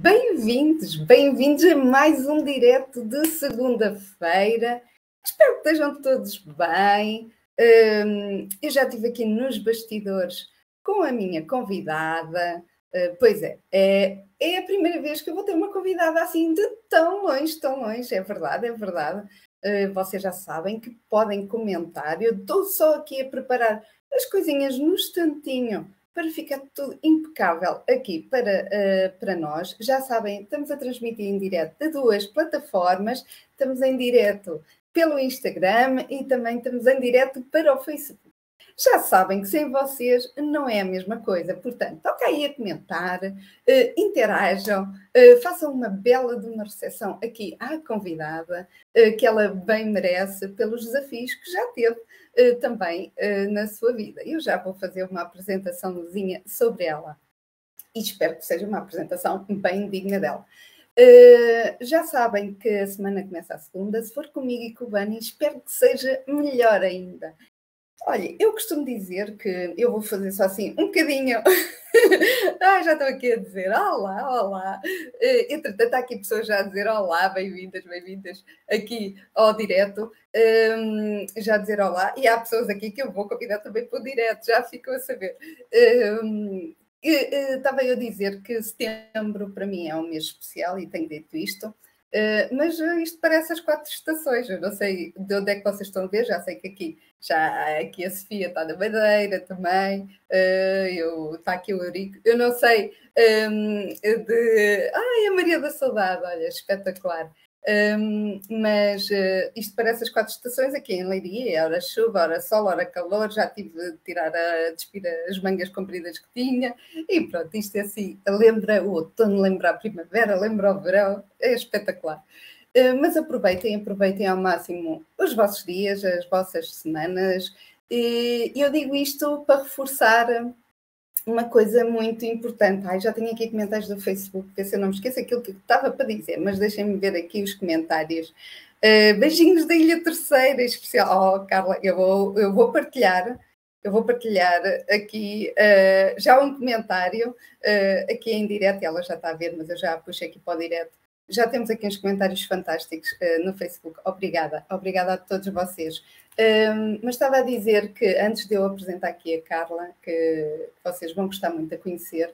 Bem-vindos, bem-vindos a mais um direto de segunda-feira. Espero que estejam todos bem. Um, eu já estive aqui nos bastidores com a minha convidada. Uh, pois é, é, é a primeira vez que eu vou ter uma convidada assim de tão longe, tão longe. É verdade, é verdade. Uh, vocês já sabem que podem comentar. Eu estou só aqui a preparar as coisinhas no instantinho para ficar tudo impecável aqui para, uh, para nós. Já sabem, estamos a transmitir em direto de duas plataformas, estamos em direto pelo Instagram e também estamos em direto para o Facebook. Já sabem que sem vocês não é a mesma coisa, portanto, toca aí a comentar, uh, interajam, uh, façam uma bela de uma recepção aqui à convidada, que ela bem merece pelos desafios que já teve eh, também uh, na sua vida. Eu já vou fazer uma apresentaçãozinha sobre ela e espero que seja uma apresentação bem digna dela. Uh, já sabem que a semana começa a segunda. Se for comigo e com o Bani, espero que seja melhor ainda. Olha, eu costumo dizer que eu vou fazer só assim um bocadinho. ah, já estou aqui a dizer olá, olá. Uh, entretanto, há aqui pessoas já a dizer olá, bem-vindas, bem-vindas aqui ao direto. Um, já a dizer olá. E há pessoas aqui que eu vou convidar também para o direto, já ficam a saber. Um, Estava eu a dizer que setembro para mim é um mês especial e tenho dito isto. Uh, mas isto parece as quatro estações. Eu não sei de onde é que vocês estão a ver, já sei que aqui já aqui a Sofia está na Madeira também, uh, eu, está aqui o Eurico, eu não sei um, de. Ai, a Maria da Saudade, olha, espetacular. Um, mas uh, isto parece as quatro estações aqui em Leiria, hora chuva, hora sol, hora calor, já tive de tirar a despir as mangas compridas que tinha, e pronto, isto é assim, lembra o outono, lembra a primavera, lembra o verão, é espetacular. Uh, mas aproveitem, aproveitem ao máximo os vossos dias, as vossas semanas, e eu digo isto para reforçar uma coisa muito importante. Ai, já tenho aqui comentários do Facebook, ver se eu não me esqueço aquilo que estava para dizer, mas deixem-me ver aqui os comentários. Uh, beijinhos da Ilha Terceira, especial. Oh, Carla, eu vou, eu vou partilhar. Eu vou partilhar aqui uh, já um comentário uh, aqui em direto, ela já está a ver, mas eu já puxei aqui para o direto. Já temos aqui uns comentários fantásticos no Facebook. Obrigada, obrigada a todos vocês. Um, mas estava a dizer que antes de eu apresentar aqui a Carla, que vocês vão gostar muito de conhecer,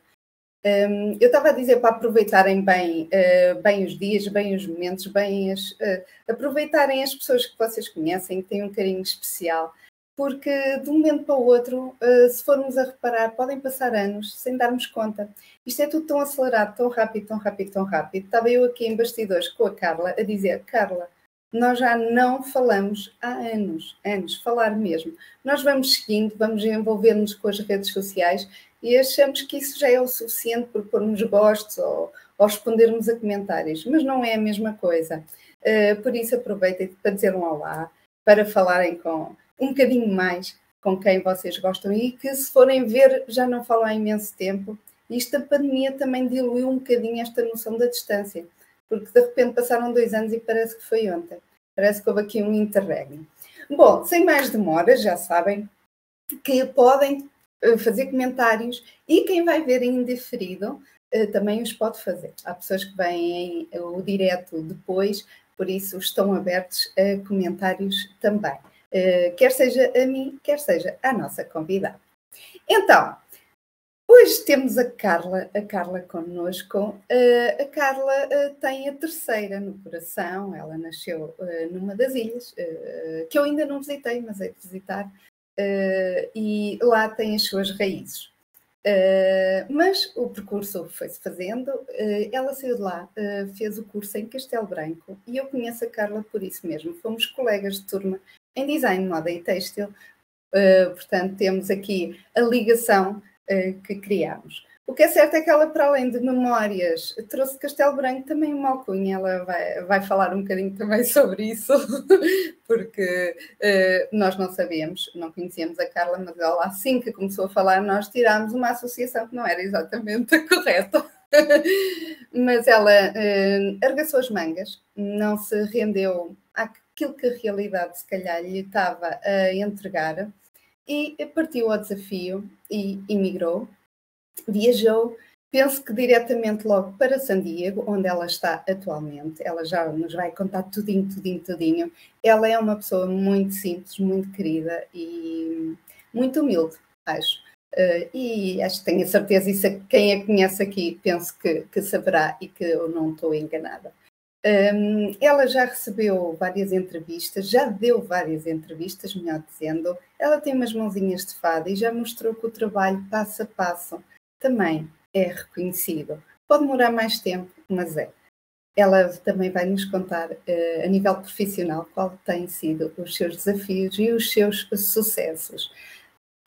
um, eu estava a dizer para aproveitarem bem, uh, bem os dias, bem os momentos, bem as, uh, aproveitarem as pessoas que vocês conhecem, que têm um carinho especial, porque de um momento para o outro, uh, se formos a reparar, podem passar anos sem darmos conta. Isto é tudo tão acelerado, tão rápido, tão rápido, tão rápido. Estava eu aqui em bastidores com a Carla a dizer: Carla, nós já não falamos há anos, anos, falar mesmo. Nós vamos seguindo, vamos envolver-nos com as redes sociais e achamos que isso já é o suficiente por pormos gostos ou, ou respondermos a comentários, mas não é a mesma coisa. Uh, por isso aproveitem para dizer um olá, para falarem com um bocadinho mais com quem vocês gostam e que se forem ver já não falam há imenso tempo. Isto a pandemia também diluiu um bocadinho esta noção da distância porque de repente passaram dois anos e parece que foi ontem. Parece que houve aqui um interregno. Bom, sem mais demoras, já sabem que podem eh, fazer comentários e quem vai ver em indiferido eh, também os pode fazer. Há pessoas que vêm o direto depois, por isso estão abertos a comentários também. Eh, quer seja a mim, quer seja a nossa convidada. Então, Hoje temos a Carla, a Carla connosco. Uh, a Carla uh, tem a terceira no coração. Ela nasceu uh, numa das ilhas, que eu ainda não visitei, mas é de visitar, e lá tem as suas raízes. mas o percurso foi-se fazendo. ela saiu de lá, fez o curso em Castelo Branco e eu conheço a Carla por isso mesmo. Fomos colegas de turma em design, moda e têxtil. portanto, temos aqui a ligação que criámos. O que é certo é que ela, para além de memórias, trouxe Castelo Branco também uma alcunha. Ela vai, vai falar um bocadinho também sobre isso, porque uh, nós não sabíamos, não conhecíamos a Carla, mas ela, assim que começou a falar, nós tirámos uma associação que não era exatamente a correta. mas ela uh, arregaçou as mangas, não se rendeu àquilo que a realidade, se calhar, lhe estava a entregar e partiu ao desafio e emigrou, viajou penso que diretamente logo para San Diego, onde ela está atualmente. Ela já nos vai contar tudinho, tudinho, tudinho. Ela é uma pessoa muito simples, muito querida e muito humilde, acho. Uh, e acho que tenho a certeza, e quem a conhece aqui, penso que, que saberá e que eu não estou enganada. Um, ela já recebeu várias entrevistas, já deu várias entrevistas, melhor dizendo. Ela tem umas mãozinhas de fada e já mostrou que o trabalho passo a passo também é reconhecido. Pode demorar mais tempo, mas é. Ela também vai nos contar, uh, a nível profissional, qual têm sido os seus desafios e os seus sucessos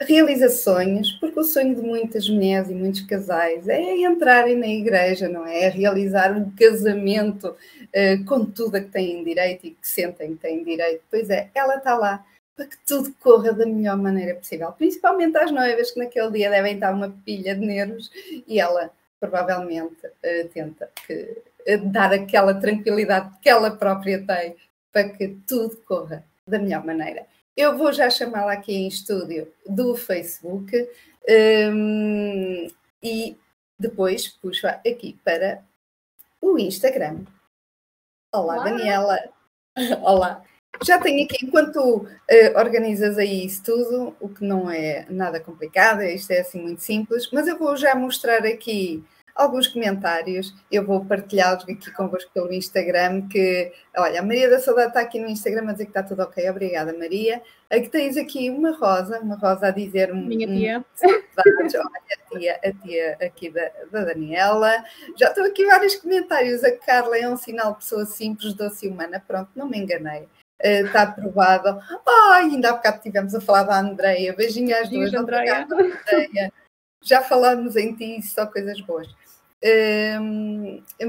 realiza sonhos, porque o sonho de muitas mulheres e muitos casais é entrarem na igreja, não é? É realizar um casamento uh, com tudo a que têm direito e que sentem que têm direito. Pois é, ela está lá para que tudo corra da melhor maneira possível, principalmente às noivas que naquele dia devem estar uma pilha de nervos e ela provavelmente uh, tenta que, uh, dar aquela tranquilidade que ela própria tem para que tudo corra da melhor maneira. Eu vou já chamá-la aqui em estúdio do Facebook um, e depois puxo aqui para o Instagram. Olá, Olá. Daniela. Olá. Já tenho aqui, enquanto uh, organizas aí isso tudo, o que não é nada complicado, isto é assim muito simples, mas eu vou já mostrar aqui alguns comentários. Eu vou partilhá-los aqui convosco pelo Instagram. Que, olha, a Maria da Saudade está aqui no Instagram a dizer que está tudo ok. Obrigada, Maria. Aqui tens aqui uma rosa, uma rosa a dizer. Minha tia. olha, a tia, a tia aqui da, da Daniela. Já estão aqui vários comentários. A Carla é um sinal de pessoa simples, doce e humana. Pronto, não me enganei. Uh, está aprovado. Ai, ainda há bocado estivemos a falar da Andreia. Beijinho às duas. Andreia. Já falámos em ti, só coisas boas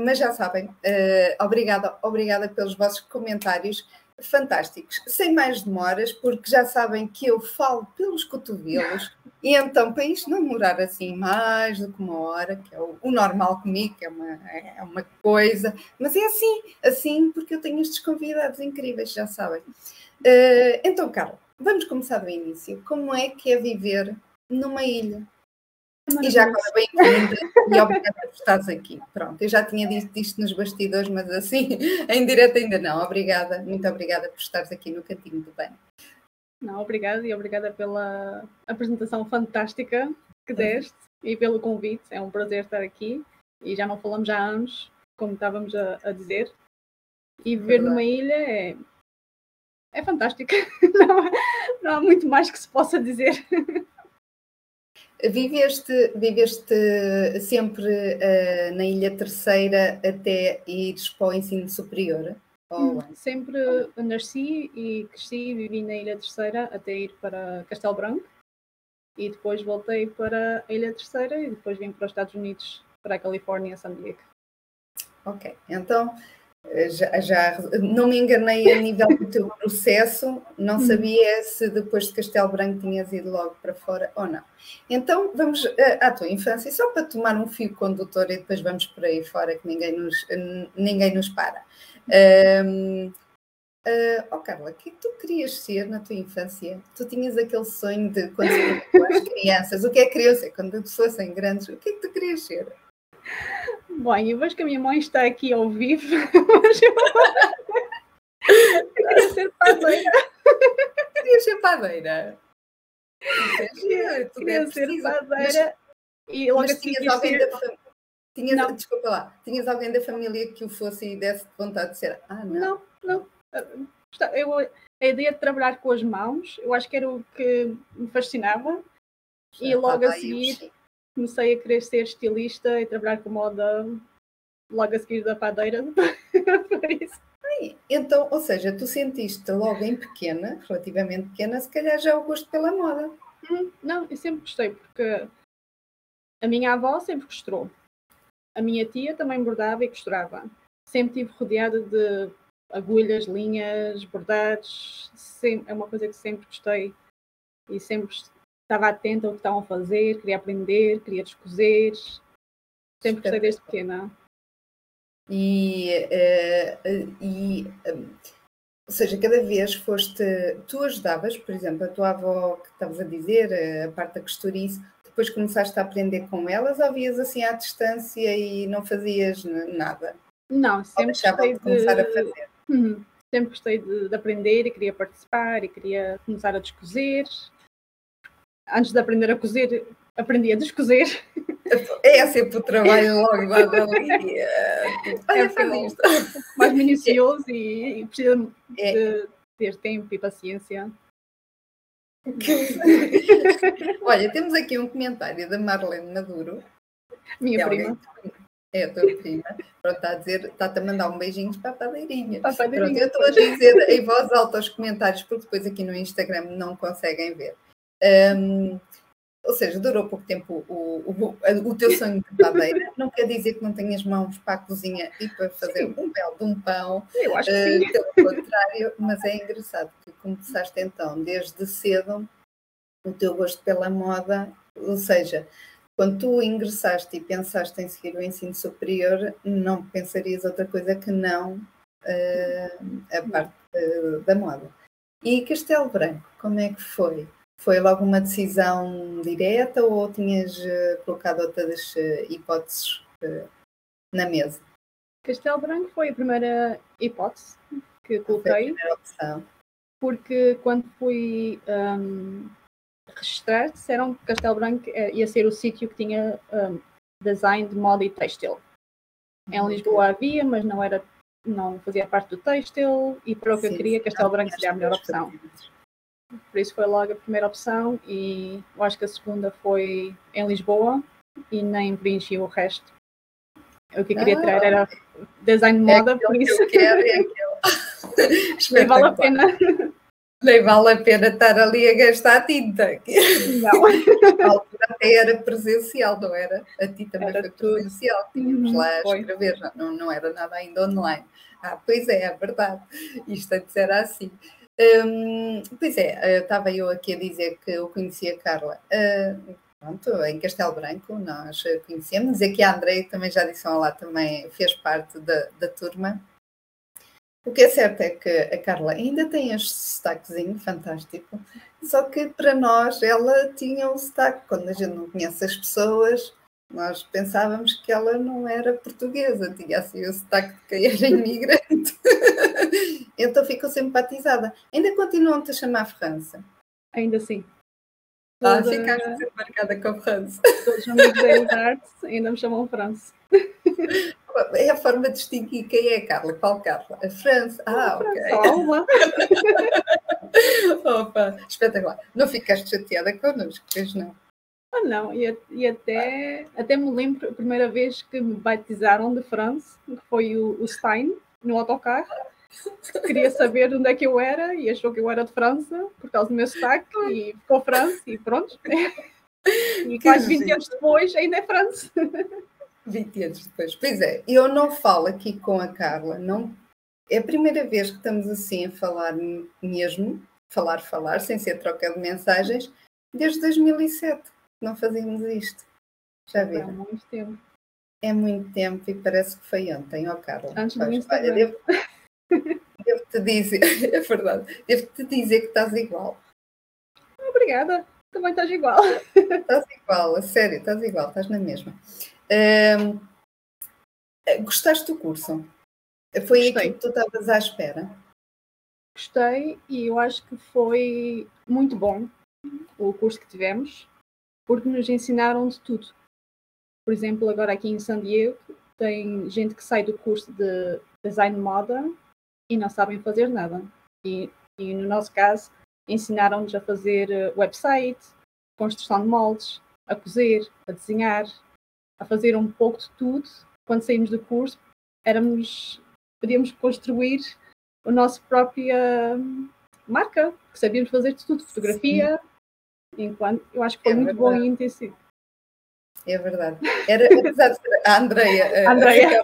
mas já sabem, uh, obrigada, obrigada pelos vossos comentários fantásticos. Sem mais demoras, porque já sabem que eu falo pelos cotovelos, e então, para isto não demorar assim mais do que uma hora, que é o, o normal comigo, que é uma, é uma coisa, mas é assim, assim, porque eu tenho estes convidados incríveis, já sabem. Uh, então, Carla, vamos começar do início. Como é que é viver numa ilha? E já agora bem-vinda e obrigada por estares aqui. Pronto, eu já tinha dito isto nos bastidores, mas assim, em direto ainda não. Obrigada, muito obrigada por estares aqui no Cantinho do Bem. Não, obrigada e obrigada pela apresentação fantástica que deste e pelo convite. É um prazer estar aqui e já não falamos há anos, como estávamos a, a dizer. E viver numa ilha é, é fantástico. Não, não há muito mais que se possa dizer. Viveste, viveste sempre uh, na Ilha Terceira até ires para o ensino superior? Hum, sempre nasci e cresci e vivi na Ilha Terceira até ir para Castelo Branco e depois voltei para a Ilha Terceira e depois vim para os Estados Unidos, para a Califórnia, San Diego. Ok, então já, já, não me enganei a nível do teu processo, não hum. sabia se depois de Castelo Branco tinhas ido logo para fora ou não. Então vamos eh, à tua infância, só para tomar um fio condutor e depois vamos por aí fora que ninguém nos, ninguém nos para. Um, uh, eh, oh Carla, o que é que tu querias ser na tua infância? Tu tinhas aquele sonho de quando as crianças, o que é criança? Quando fossem grandes, o que é que tu querias ser? Bom, eu vejo que a minha mãe está aqui ao vivo, mas eu, eu queria ser padeira. Queria ser padeira. Queria, queria ser padeira. E logo mas tinhas alguém ser... da família. Tinhas. Desculpa lá, tinhas alguém da família que o fosse e desse vontade de ser? Ah, não. Não, não. Eu, a ideia de trabalhar com as mãos, eu acho que era o que me fascinava. Já e logo a seguir comecei a querer ser estilista e trabalhar com moda logo a seguir da padeira. Por isso. Então, ou seja, tu sentiste logo em pequena, relativamente pequena, se calhar já o gosto pela moda. Hum, não, eu sempre gostei, porque a minha avó sempre costurou. A minha tia também bordava e costurava. Sempre estive rodeada de agulhas, linhas, bordados. Sempre, é uma coisa que sempre gostei e sempre estava atenta ao que estavam a fazer, queria aprender, queria descozer. Sempre gostei desde pequena. E, uh, e um, ou seja, cada vez foste, tu ajudavas, por exemplo, a tua avó que estavas a dizer, a parte da costura isso, depois começaste a aprender com elas ou vias assim à distância e não fazias nada? Não, sempre gostei de começar a fazer. Uhum. Sempre gostei de, de, aprender e queria participar e queria começar a descozer. Antes de aprender a cozer, aprendi a descozer. É sempre o trabalho logo lá ali. Olha, é faz isto. Mais minucioso e, e precisa é. de ter tempo e paciência. Olha, temos aqui um comentário da Marlene Maduro. Minha prima. Alguém, é a tua prima. Pronto, está a dizer, está-te a mandar um beijinho para a padeirinha. Pronto, eu estou a dizer em voz alta os comentários, porque depois aqui no Instagram não conseguem ver. Um, ou seja, durou pouco tempo o, o, o, teu sonho de padeira. Não quer dizer que não tenhas mãos para a cozinha e para fazer sim. um belo de um pão. Eu acho que uh, sim. Pelo contrário, mas é engraçado que começaste então, desde cedo, o teu gosto pela moda, ou seja, quando tu ingressaste e pensaste em seguir o ensino superior, não pensarias outra coisa que não uh, a parte uh, da moda. E Castelo Branco, como é que foi? Foi logo uma decisão direta ou tinhas uh, colocado outras hipóteses na mesa? Castelo Branco foi a primeira hipótese que coloquei. Foi a primeira opção. Porque quando fui um, registrar, disseram que Castelo Branco eh, ia ser o sítio que tinha um, design de moda e têxtil. Em uhum. Lisboa havia, mas não era, não fazia parte do têxtil e para o que sim, eu queria, Castelo Branco seria a melhor opção. Por isso foi logo a primeira opção e eu acho que a segunda foi em Lisboa e nem preenchi o resto. O que eu queria ah, tirar era design de é moda, é por isso. Que eu quero, é Nem vale a pena nem vale a pena estar ali a gastar tinta. Não. a altura até era presencial, não era? A ti também era foi tudo. presencial, tínhamos lá a escrever, não, não era nada ainda online. Ah, pois é, é verdade. Isto antes era assim. Hum, pois é, estava eu aqui a dizer que eu conhecia a Carla. Uh, pronto, em Castelo Branco, nós conhecemos. Aqui a Andrei também já disse lá, também fez parte da, da turma. O que é certo é que a Carla ainda tem este sotaquezinho fantástico, só que para nós ela tinha um sotaque. Quando a gente não conhece as pessoas, nós pensávamos que ela não era portuguesa, tinha assim o sotaque de quem era imigrante. então ficou simpatizada. Ainda continuam-te a chamar França? Ainda sim. Ah, Toda... ficaste sempre marcada com a França. Todos os amigos da ainda me chamam França. É a forma de distinguir quem é Carla. Qual Carla? A França. Ah, a ok. Calma. Opa, espetacular. Não ficaste chateada connosco, pois não? Ah, não, e, e, até, até me lembro a primeira vez que me batizaram de França, que foi o, o Stein, no autocarro. Queria saber onde é que eu era e achou que eu era de França por causa do meu sotaque e ficou França e pronto. E quase 20 anos depois ainda é França. 20 anos depois. Pois é, eu não falo aqui com a Carla, não. É a primeira vez que estamos assim a falar mesmo, falar, falar, sem ser troca de mensagens, desde 2007 não fazíamos isto. Já viram? É muito tempo. É muito tempo e parece que foi ontem, ó oh, Carla. Antes do Instagram. Olha, devo, devo te dizer, é verdade, devo-te dizer que estás igual. Obrigada, também estás igual. Estás igual, a sério, estás igual, estás na mesma. Uh, gostaste do curso? Foi Gostei. aquilo que tu estavas à espera? Gostei e eu acho que foi muito bom o curso que tivemos, porque nos ensinaram de tudo. Por exemplo, agora aqui em San Diego tem gente que sai do curso de design moda e não sabem fazer nada. E, e no nosso caso, ensinaram-nos a fazer eh, website, construção de moldes, a cozer, a desenhar, a fazer um pouco de tudo. Quando saímos do curso, éramos, podíamos construir a nossa própria marca, que sabíamos fazer de tudo, fotografia, Sim. Enquanto eu acho que foi é muito verdade. bom e intensivo. É verdade. Era, apesar de ser a Andreia, Andreia.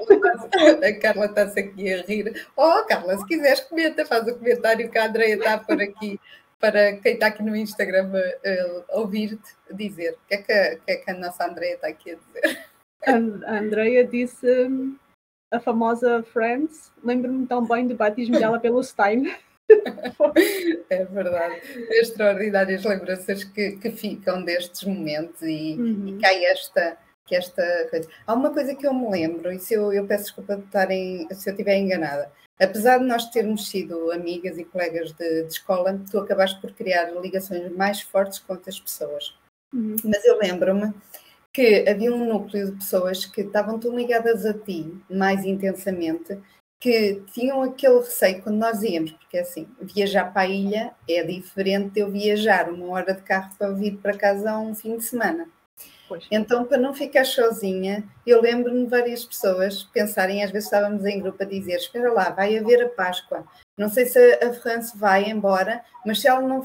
a Carla está-se aqui a rir. Oh, Carla, se quiseres, comenta, faz o comentário que a Andreia está por aqui para quem está aqui no Instagram uh, ouvir-te dizer. O que, é que, que, é que a nossa Andreia está aqui a dizer? A Andreia disse a famosa Friends. Lembro-me tão bem do batismo dela pelo Stein. é verdade. Extraordinárias lembranças que, que ficam destes momentos e, uhum. e cai esta, que esta coisa. Há uma coisa que eu me lembro, e se eu, eu peço desculpa de estarem, se eu estiver enganada. Apesar de nós termos sido amigas e colegas de, de escola, tu acabaste por criar ligações mais fortes com outras pessoas. Uhum. Mas eu lembro-me que havia um núcleo de pessoas que estavam tão ligadas a ti mais intensamente que tinham aquele receio quando nós íamos, porque assim, viajar para a ilha é diferente de eu viajar uma hora de carro para vir para casa um fim de semana. Pois. Então, para não ficar sozinha, eu lembro-me de várias pessoas pensarem, às vezes estávamos em grupo a dizer: Espera lá, vai haver a Páscoa. Não sei se a France vai embora, mas se ela não,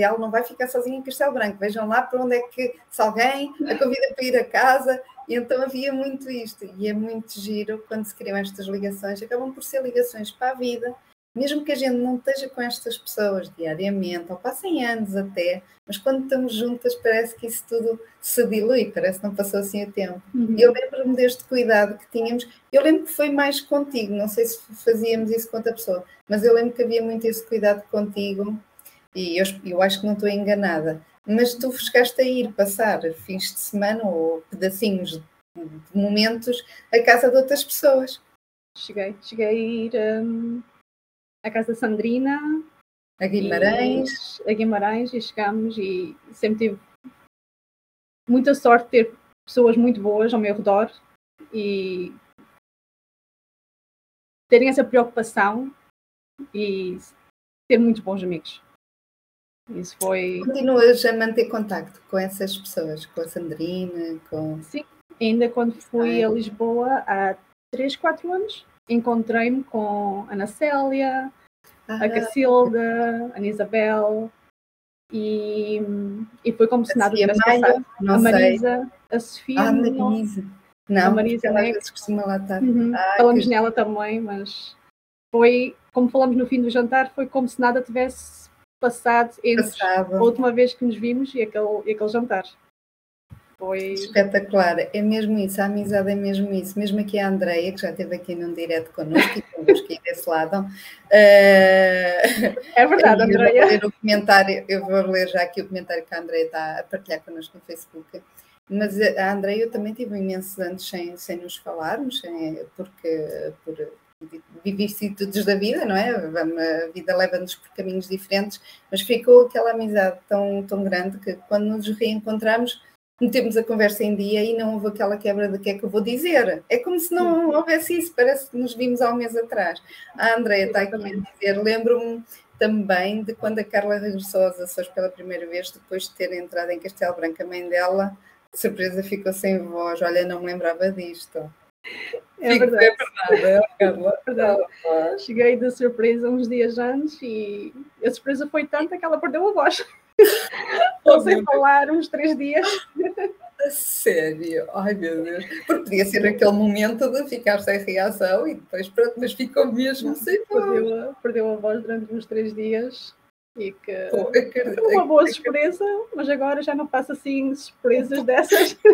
ela não vai ficar sozinha em Castelo Branco, vejam lá para onde é que, se alguém a convida para ir a casa. E então havia muito isto, e é muito giro quando se criam estas ligações, acabam por ser ligações para a vida, mesmo que a gente não esteja com estas pessoas diariamente, ou passem anos até, mas quando estamos juntas parece que isso tudo se dilui, parece que não passou assim o tempo. Uhum. Eu lembro-me deste cuidado que tínhamos, eu lembro que foi mais contigo, não sei se fazíamos isso com outra pessoa, mas eu lembro que havia muito esse cuidado contigo, e eu, eu acho que não estou enganada, mas tu chegaste a ir passar fins de semana ou pedacinhos de momentos à casa de outras pessoas. Cheguei, cheguei a ir um, à casa da Sandrina. A Guimarães. E, a Guimarães e chegámos e sempre tive muita sorte de ter pessoas muito boas ao meu redor e terem essa preocupação e ter muitos bons amigos. Isso foi. Continuas a manter contacto com essas pessoas, com a Sandrina, com. Sim, ainda quando fui a Lisboa há 3, 4 anos, encontrei-me com a Ana Célia, ah, a Cacilda, a Ana Isabel e, e foi como se nada tivesse passado. A Marisa, a Sofia. Ah, Marisa. Não, a Marisa ela né? costuma lá estar. Uhum. Ah, falamos que... nela também, mas foi, como falamos no fim do jantar, foi como se nada tivesse passado entre a última vez que nos vimos e aquele, e aquele jantar. Foi... Espetacular, é mesmo isso, a amizade é mesmo isso. Mesmo aqui a Andreia, que já esteve aqui num direto connosco e connosco aí desse lado. Uh... É verdade, Andreia. Eu vou ler o comentário, eu vou ler já aqui o comentário que a Andreia está a partilhar connosco no Facebook. Mas a Andreia eu também tive imensos anos sem, sem nos falarmos, porque por vicissitudes da vida, não é? A vida leva-nos por caminhos diferentes, mas ficou aquela amizade tão, tão grande que quando nos reencontramos metemos a conversa em dia e não houve aquela quebra de que é que eu vou dizer. É como se não houvesse isso, parece que nos vimos há um mês atrás. A Andrea está aqui a dizer, lembro-me também de quando a Carla regressou aos Açores pela primeira vez, depois de ter entrado em Castelo Branco, a mãe dela, de surpresa ficou sem voz. Olha, não me lembrava disto. É verdade. É verdade, é, Carla. É verdade. Cheguei de surpresa uns dias antes e a surpresa foi tanta que ela perdeu a voz. Estou sem falar uns três dias. Sério? Ai meu Deus. Porque podia ser aquele momento de ficar sem reação e depois pronto, mas ficou mesmo sem voz. Perdeu, perdeu a voz durante uns três dias e que Pô, foi uma boa surpresa, mas agora já não passa assim surpresas dessas.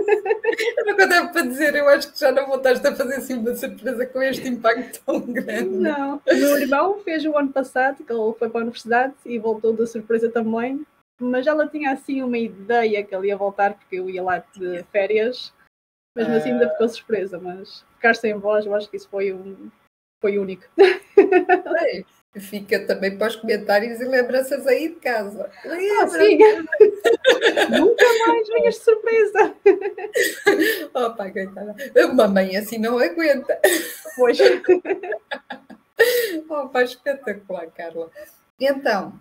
Eu não devo para dizer, eu acho que já não voltaste a fazer assim uma surpresa com este impacto tão grande. Não, o meu irmão fez o ano passado, que ele foi para a universidade e voltou da surpresa também, mas ela tinha assim uma ideia que ele ia voltar porque eu ia lá de férias, mesmo assim ainda ficou surpresa, mas ficar sem voz, eu acho que isso foi um foi único. É, fica também para os comentários e lembranças aí de casa. Ah, sim. Nunca mais venhas de surpresa. Opa, coitada. Uma mãe assim não aguenta. Pois. Opa, espetacular, Carla. Então,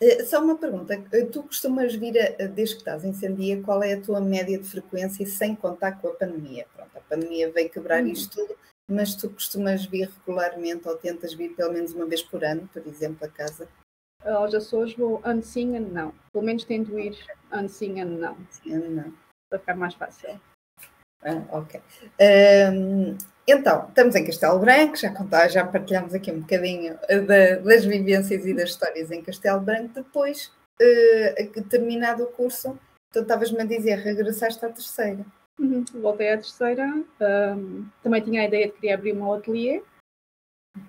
eh, só uma pergunta. Eh, tu costumas vir, a, desde que estás em Sandia, qual é a tua média de frequência sem contar com a pandemia? Pronto, a pandemia veio quebrar hum. isto tudo, mas tu costumas vir regularmente ou tentas vir pelo menos uma vez por ano, por exemplo, a casa? Aos Açores vou ano sim, ano não. Pelo menos tento ir ano sim, ano não. Sim, ano não. Para ficar mais fácil. Ah, ok. Um, então, estamos em Castelo Branco, já, contar, já partilhamos aqui um bocadinho da, das vivências e das histórias em Castelo Branco. Depois, uh, terminado o curso, tu estavas-me a dizer, regressaste à terceira. Uhum, voltei à terceira. Um, também tinha a ideia de querer abrir uma ateliê,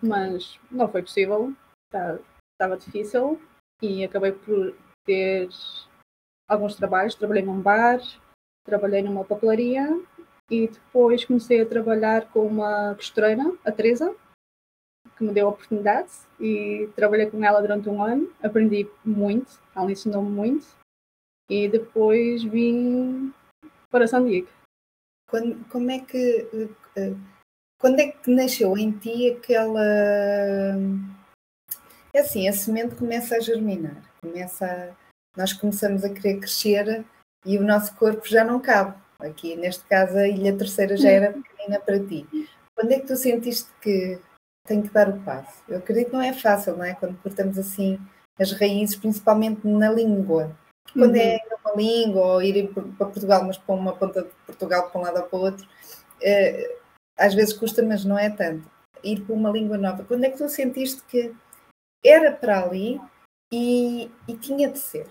mas não foi possível. Está, estava difícil e acabei por ter alguns trabalhos. Trabalhei num bar, trabalhei numa papelaria e depois comecei a trabalhar com uma costureira, a Teresa, que me deu a oportunidade e trabalhei com ela durante um ano. Aprendi muito, ela ensinou-me muito e depois vim para San Diego. Quando, como é que eh, quando é que nasceu em ti aquela é assim, a semente começa a germinar, começa a... nós começamos a querer crescer e o nosso corpo já não cabe. Aqui, neste caso, a Ilha Terceira já era pequenina para ti. Quando é que tu sentiste que tenho que dar o passo? Eu acredito que não é fácil, não é? Quando cortamos assim as raízes, principalmente na língua. Quando é uhum. é uma língua ou ir para Portugal, mas para uma ponta de Portugal para um lado ou para o outro, eh, às vezes custa, mas não é tanto. Ir para uma língua nova. Quando é que tu sentiste que era para ali e, e tinha de ser.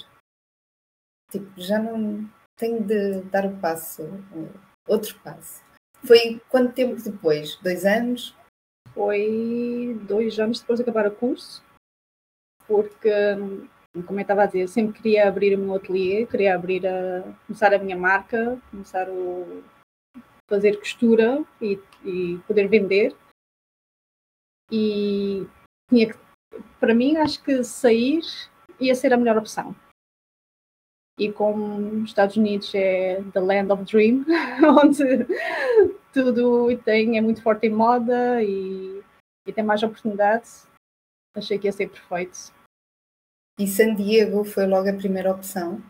Tipo, já não tenho de dar o passo, outro passo. Foi quanto tempo depois? Dois anos? Foi dois anos depois de acabar o curso, porque, como eu estava a dizer, sempre queria abrir o meu ateliê, queria abrir a, começar a minha marca, começar o fazer costura e, e poder vender. E tinha que para mim, acho que sair ia ser a melhor opção. E como os Estados Unidos é the land of dream, onde tudo tem, é muito forte em moda e, e tem mais oportunidades, achei que ia ser perfeito. E San Diego foi logo a primeira opção?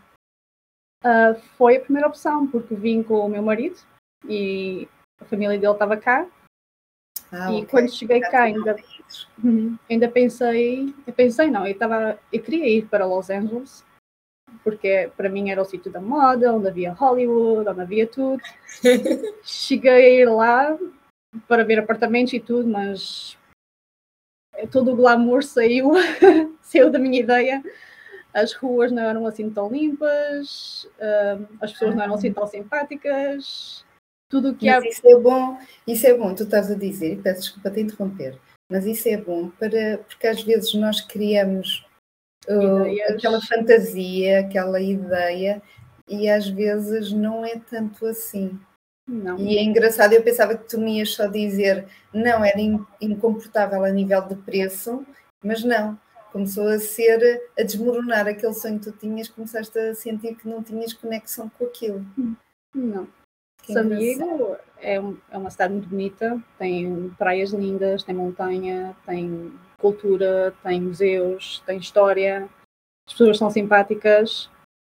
Uh, foi a primeira opção, porque vim com o meu marido e a família dele estava cá ah, e okay. quando cheguei cá ainda, uhum, ainda pensei, eu pensei não, eu, tava, eu queria ir para Los Angeles, porque para mim era o sítio da moda, onde havia Hollywood, onde havia tudo. cheguei lá para ver apartamentos e tudo, mas todo o glamour saiu, saiu da minha ideia. As ruas não eram assim tão limpas, hum, as pessoas não eram assim tão simpáticas, tudo que mas há... isso é bom, isso é bom, tu estás a dizer, peço desculpa te interromper, mas isso é bom para, porque às vezes nós criamos uh, aquela fantasia, aquela ideia, e às vezes não é tanto assim. Não. E é engraçado, eu pensava que tu me ias só dizer não, era incomportável a nível de preço, mas não, começou a ser a desmoronar aquele sonho que tu tinhas, começaste a sentir que não tinhas conexão com aquilo. Não. San Diego é, é uma cidade muito bonita, tem praias lindas, tem montanha, tem cultura, tem museus, tem história, as pessoas são simpáticas.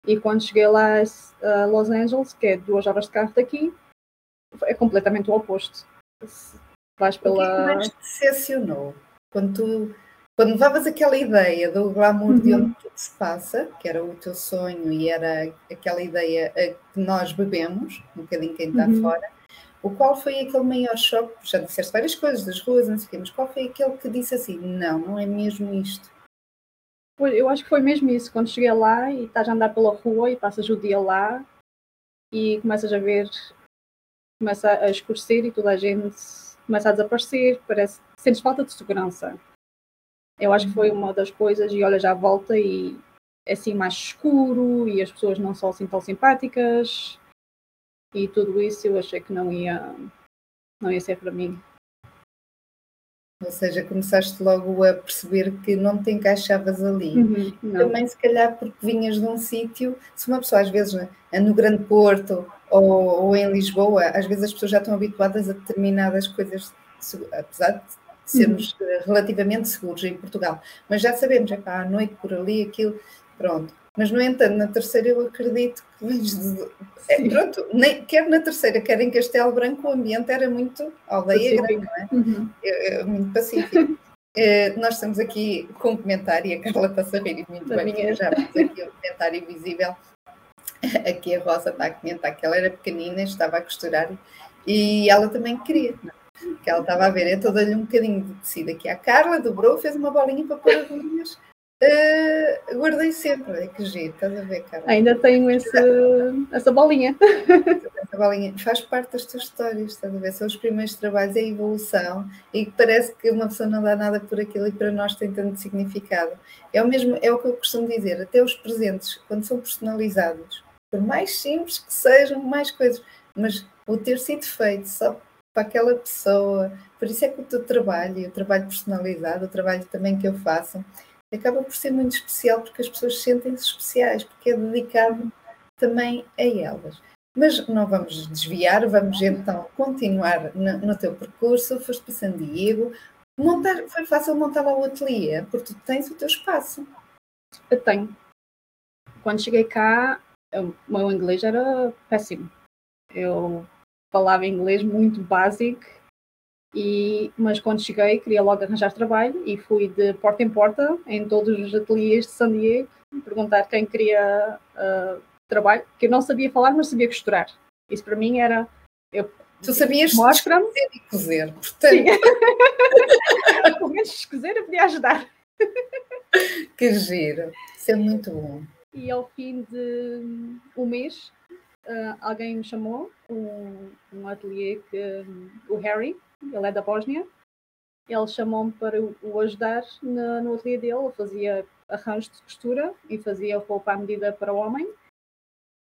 E quando cheguei lá a Los Angeles, que é duas horas de carro daqui, é completamente o oposto. Vais pela. O que é que te decepcionou? Quando tu quando levavas aquela ideia do glamour uhum. de onde tudo se passa, que era o teu sonho e era aquela ideia que nós bebemos, um bocadinho quem está uhum. fora, o qual foi aquele maior choque? Já disseste várias coisas das ruas, não sei o quê, mas qual foi aquele que disse assim: não, não é mesmo isto? Eu acho que foi mesmo isso. Quando cheguei lá e estás a andar pela rua e passas o dia lá e começas a ver, começa a escurecer e toda a gente começa a desaparecer, parece sentes falta de segurança. Eu acho que foi uma das coisas, e olha, já volta e é assim mais escuro e as pessoas não são assim tão simpáticas e tudo isso eu achei que não ia, não ia ser para mim. Ou seja, começaste logo a perceber que não te encaixavas ali. Uhum, Também, se calhar, porque vinhas de um sítio, se uma pessoa às vezes é no Grande Porto ou, ou, em Lisboa, às vezes as pessoas já estão habituadas a determinadas coisas, apesar de sermos uhum. relativamente seguros em Portugal. Mas já sabemos, é pá, à noite por ali, aquilo, pronto. Mas, no entanto, na terceira eu acredito que vens de. É, pronto, nem, quer na terceira, quer em Castelo Branco, o ambiente era muito aldeia grande, não é? Uhum. É, é? muito pacífico. É, nós estamos aqui com um comentário, e a Carla está a rir muito bem, já aqui o um comentário visível. Aqui a Rosa está a comentar que ela era pequenina, estava a costurar e ela também queria. Não? que ela estava a ver. Então dei-lhe um bocadinho de tecido aqui à Carla, dobrou, fez uma bolinha para pôr as linhas. Uh, guardei sempre, é que giro, estás a ver, Carla? Ainda tenho esse, essa bolinha. Essa bolinha. Faz parte das tuas histórias, estás a ver? São os primeiros trabalhos, é a evolução e parece que uma pessoa não dá nada por aquilo e para nós tem tanto significado. É o mesmo, é o que eu costumo dizer, até os presentes, quando são personalizados, por mais simples que sejam, mais coisas, mas o ter sido feito só para aquela pessoa, por isso é que o teu trabalho, o trabalho personalizado, o trabalho também que eu faço, acaba por ser muito especial porque as pessoas sentem-se especiais, porque é dedicado também a elas. Mas não vamos desviar, vamos então continuar no, no teu percurso. Foste para San Diego. Montar, foi fácil montar lá o ateliê, porque tu tens o teu espaço. Eu tenho. Quando cheguei cá, o meu inglês era péssimo. Eu falava inglês muito básico e, mas quando cheguei, queria logo arranjar trabalho e fui de porta em porta em todos os ateliês de San Diego perguntar quem queria uh, trabalho, que eu não sabia falar, mas sabia costurar. Isso para mim era. Eu, tu sabias mostra cozer e cozer, portanto. Pelo menos cozer eu podia ajudar. Que giro, isso é muito bom. E ao fim de um mês, uh, alguém me chamou, um, um ateliê que um, o Harry, ele é da Bósnia. Ele chamou-me para o ajudar no, no ateliê dele. Ele fazia arranjos de costura e fazia roupa à medida para o homem.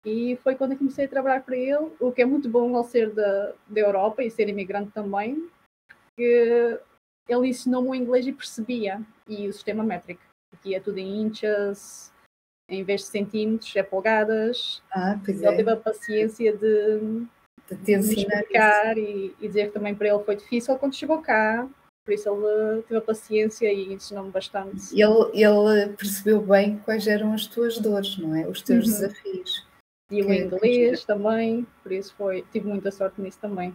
E foi quando eu comecei a trabalhar para ele, o que é muito bom ao ser da, da Europa e ser imigrante também, que ele ensinou-me o inglês e percebia, e o sistema métrico. Aqui é tudo em inches, em vez de centímetros, é polegadas. Ah, pois ele é. teve a paciência de, de te ensinar e, e, dizer que também para ele foi difícil quando chegou cá. Por isso ele teve a paciência e ensinou-me bastante. Ele, ele percebeu bem quais eram as tuas dores, não é? Os teus uhum. desafios. E o inglês também, por isso foi, tive muita sorte nisso também.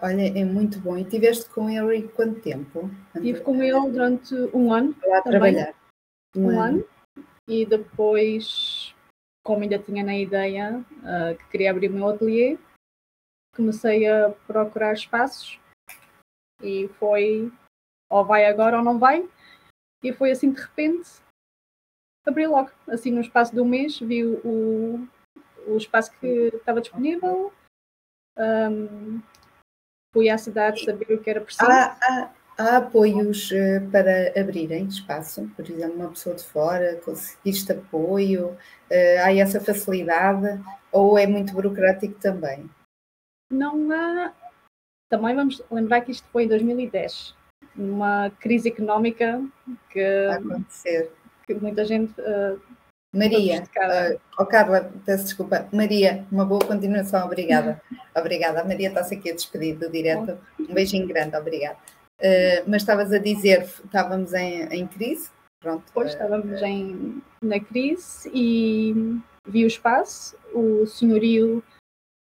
Olha, é muito bom. E tiveste com ele quanto tempo? Estive com ele durante um ano. a trabalhar. Um, um ano. ano. E depois como ainda tinha na ideia uh, que queria abrir o meu ateliê, comecei a procurar espaços e foi ou vai agora ou não vai. E foi assim de repente, abri logo, assim no espaço de um mês, vi o, o espaço que estava disponível, um, fui à cidade saber o que era preciso. Ah, ah, Há apoios uh, para abrirem espaço, por exemplo, uma pessoa de fora, conseguiste apoio, uh, há essa facilidade ou é muito burocrático também? Não há. Também vamos lembrar que isto foi em 2010, numa crise económica que, acontecer. que muita gente. Uh, Maria, uh, oh Carla, peço desculpa. Maria, uma boa continuação, obrigada. obrigada. A Maria está-se aqui a despedir do direto. Um beijinho grande, obrigada. Uh, mas estavas a dizer, estávamos em, em crise, pronto. Pois, estávamos em, na crise e vi o espaço, o senhorio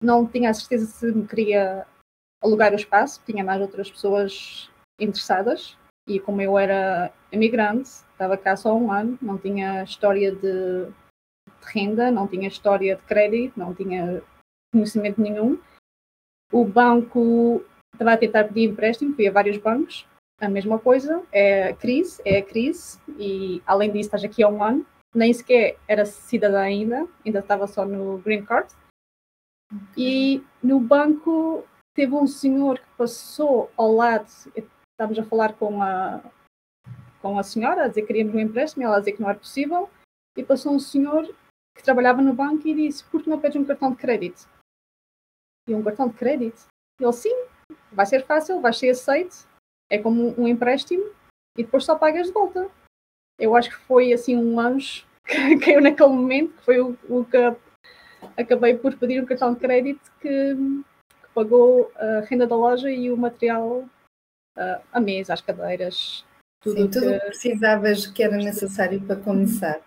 não tinha a certeza se me queria alugar o espaço, tinha mais outras pessoas interessadas e como eu era imigrante, estava cá só um ano, não tinha história de, de renda, não tinha história de crédito, não tinha conhecimento nenhum. O banco estava a tentar pedir empréstimo, fui a vários bancos, a mesma coisa, é crise, é crise, e além disso estás aqui há um ano, nem sequer era cidadã ainda, ainda estava só no green card, e no banco teve um senhor que passou ao lado, estávamos a falar com a, com a senhora, a dizer que queríamos um empréstimo, ela a dizer que não era possível, e passou um senhor que trabalhava no banco e disse, por que não pedes um cartão de crédito? E um cartão de crédito? Ele, sim, vai ser fácil, vai ser aceito, é como um empréstimo e depois só pagas de volta. Eu acho que foi assim um anjo que caiu naquele momento, que foi o, o que acabei por pedir um cartão de crédito que, que pagou a renda da loja e o material, uh, a mesa, as cadeiras, tudo Sim, tudo que precisavas que era necessário para começar.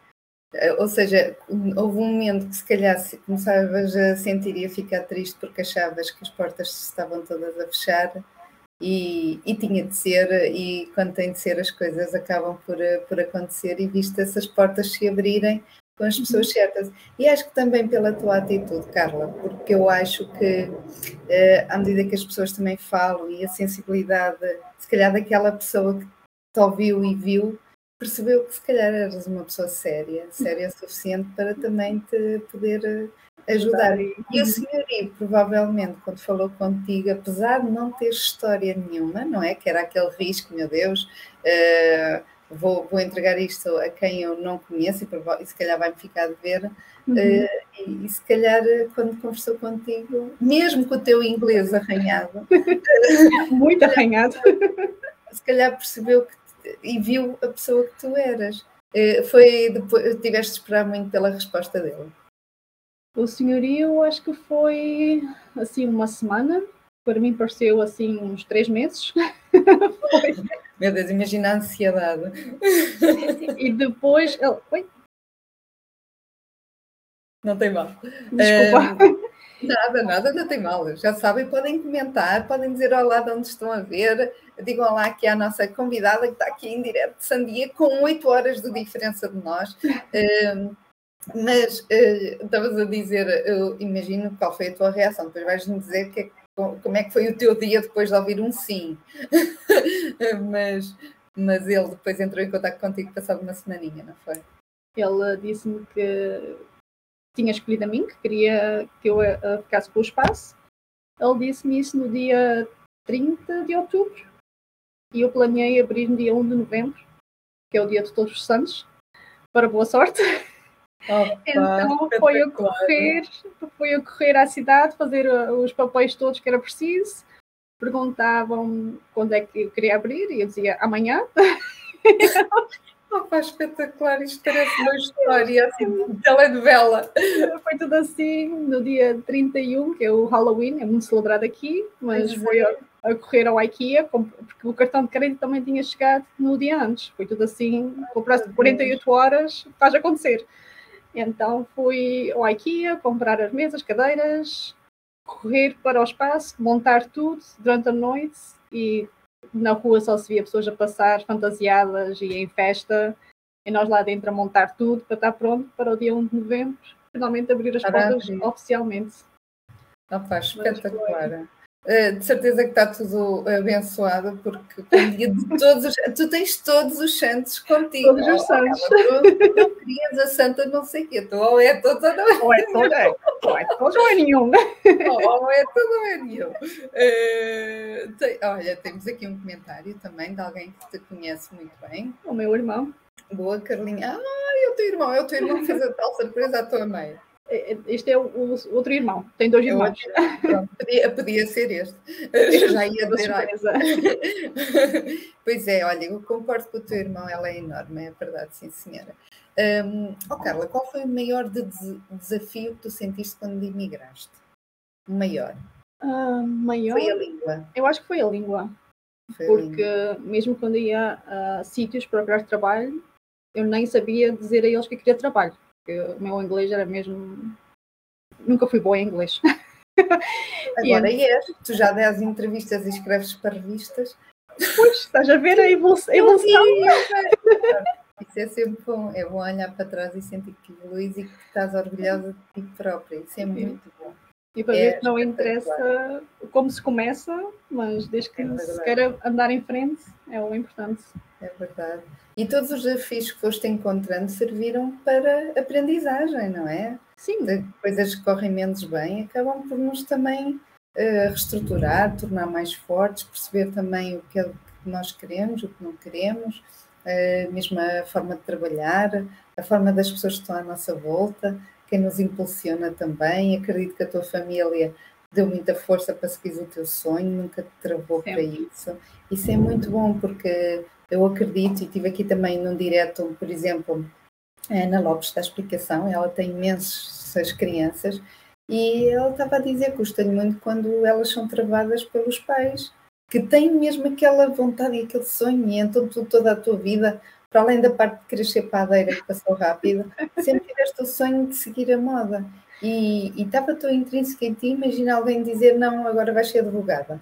Eh, ou seja, houve um momento que se calhar começavas a sentir e a ficar triste porque achavas que as portas estavam todas a fechar e, e tinha de ser, e quando tem de ser as coisas acabam por, eh, por acontecer e viste essas portas se abrirem com as pessoas certas. E acho que também pela tua atitude, Carla, porque eu acho que eh, à medida que as pessoas também falam e a sensibilidade, se calhar daquela pessoa que te ouviu e viu, percebeu que se calhar eras uma pessoa séria, séria o suficiente para também te poder ajudar. E o senhorio, provavelmente, quando falou contigo, apesar de não ter história nenhuma, não é? Que era aquele risco, meu Deus, uh, vou, vou entregar isto a quem eu não conheço e, e se calhar vai-me ficar de ver. Uhum. Uh, e, e, se calhar, quando conversou contigo, mesmo com o teu inglês arranhado, muito arranhado, se calhar percebeu que e viu a pessoa que tu eras. Uh, foi depois, tiveste de esperar muito pela resposta dele. O senhorio, acho que foi assim uma semana. Para mim pareceu assim uns três meses. Meu Deus, imagina a ansiedade. e depois ele. Oi? Não tem mal. Desculpa. Um, nada, nada, não tem mal. Já sabem, podem comentar, podem dizer olá de onde estão a ver. Digam lá que é a nossa convidada que está aqui em direto de Sandia, com oito horas de diferença de nós. Um, mas uh, estavas a dizer, eu imagino qual foi a tua reação, depois vais-me dizer que, é como é que foi o teu dia depois de ouvir um sim. mas, mas ele depois entrou em contato contigo passado uma semaninha, não foi? Ele disse-me que tinha escolhido a mim, que queria que eu uh, ficasse com o espaço. Ele disse-me isso no dia 30 de outubro e eu planeei abrir no dia 1 de novembro, que é o dia de Todos os Santos, para boa sorte. Opa, então foi a correr, foi a correr à cidade, fazer uh, os papéis todos que era preciso. Perguntavam quando é que eu queria abrir e eu dizia amanhã. Opa, espetacular, isto parece uma história assim de telenovela. Foi tudo assim no dia 31, que é o Halloween, é muito celebrado aqui, mas é. foi a, a, correr ao IKEA, porque o cartão de crédito também tinha chegado no dia antes. Foi tudo assim, com prazo de 48 horas, faz acontecer. Então fui ao IKEA comprar as mesas, cadeiras, correr para o espaço, montar tudo durante a noite e na rua só se via pessoas a passar fantasiadas e em festa e nós lá dentro a montar tudo para estar pronto para o dia 1 de novembro finalmente abrir as portas oficialmente. Opa, espetacular. Eh, de certeza que está tudo abençoado, porque com dia de todos os, tu tens todos os santos contigo. Todos os santos. Tu, tu querias a santa não sei o quê, tu ou é todos ou não é. Ou é todos, é, ou é ou é nenhum. Ou é todo ou é nenhum. Uh, tem, olha, temos aqui um comentário também de alguém que te conhece muito bem. O meu irmão. Boa, Carlinha. Ah, é o teu irmão, é o teu irmão que fez a tal surpresa à tua mãe. É, é, este é o, o, outro irmão, tem dois irmãos. Pronto, podia, podia ser este. Eu já ia dizer. pois é, olha, eu concordo com o teu irmão, ela é enorme, é verdade, sim, senhora. Um, oh, Carla, qual foi o maior de desafio que tu sentiste quando imigraste? O maior? Uh, maior? Foi a língua. Eu acho que foi a língua. Foi porque a língua. mesmo quando ia a sítios para procurar trabalho, eu nem sabia dizer a eles que queria trabalho o meu inglês era mesmo. Nunca fui boa em inglês. Agora e és, tu já dás entrevistas e escreves para revistas. Pois, estás a ver a evolução. Isso é sempre bom, é bom olhar para trás e sentir que evoluís e que estás orgulhosa de ti própria. Isso é muito bom. E para é ver que não interessa como se começa, mas desde que é se queira andar em frente, é o importante. É verdade. E todos os desafios que foste encontrando serviram para aprendizagem, não é? Sim. De coisas que correm menos bem acabam por nos também uh, reestruturar, tornar mais fortes, perceber também o que é que nós queremos, o que não queremos, uh, mesmo a forma de trabalhar, a forma das pessoas que estão à nossa volta quem nos impulsiona também. Acredito que a tua família deu muita força para seguir o teu sonho, nunca te travou Sempre. para isso. Isso é muito bom porque eu acredito, e tive aqui também num direto, por exemplo, a Ana Lopes da explicação, ela tem imensas crianças e ela estava a dizer que custa-lhe muito quando elas são travadas pelos pais, que têm mesmo aquela vontade e aquele sonho, e então tu, toda a tua vida para além da parte de ser padeira que passou rápido, sempre tiveste o sonho de seguir a moda. E, estava tão intrínseco em ti, imagina alguém dizer não, agora vais ser advogada.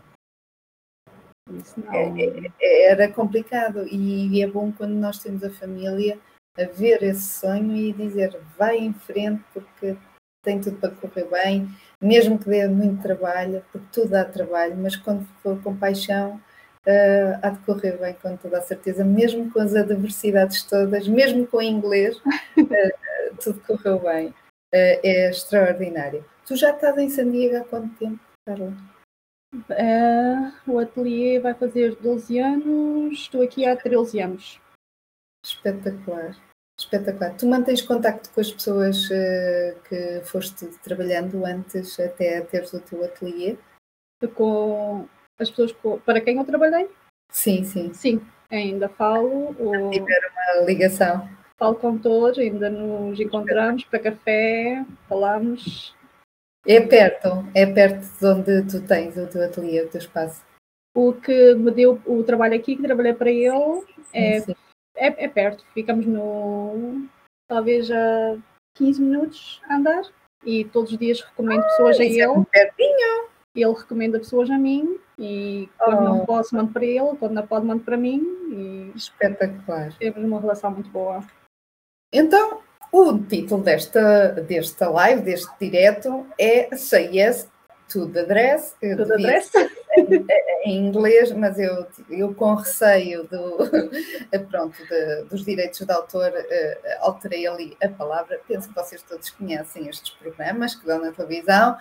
É, é, é, era complicado e é bom quando nós temos a família a ver esse sonho e dizer vai em frente porque tem tudo para correr bem, mesmo que dê muito trabalho, porque tudo dá trabalho, mas quando for com paixão uh, há de correr bem com toda a certeza, mesmo com as adversidades todas, mesmo com o inglês, uh, tudo correu bem. Uh, é extraordinário. Tu já estás em San Diego há quanto tempo, Carla? O ateliê vai fazer 12 anos, estou aqui há 13 anos. Espetacular. Espetacular. Tu mantens contacto com as pessoas uh, que foste trabalhando antes até teres o teu ateliê? Com as pessoas com, para quem eu trabalhei? Sim, sim. Sim, ainda falo. Ou... Tiver uma ligação. Falo com todos, ainda nos encontramos para café, falamos. É perto, é perto de onde tu tens o teu ateliê, o teu espaço. O que me deu o trabalho aqui, que trabalhei para ele, é, é, é, perto. Ficamos no. talvez a 15 minutos a andar. E todos os dias recomendo pessoas ah, a é ele. É pertinho ele recomenda pessoas a mim e quando oh. não posso mando para ele, quando não pode mando para mim e espetacular. Temos uma relação muito boa. Então, o título desta, desta live, deste direto, é Say Yes to the Dress. To the dress? Em, inglês, mas eu, eu com receio do, pronto, de, dos direitos de autor, uh, alterei ali a palavra. Penso que vocês todos conhecem estes programas que dão na televisão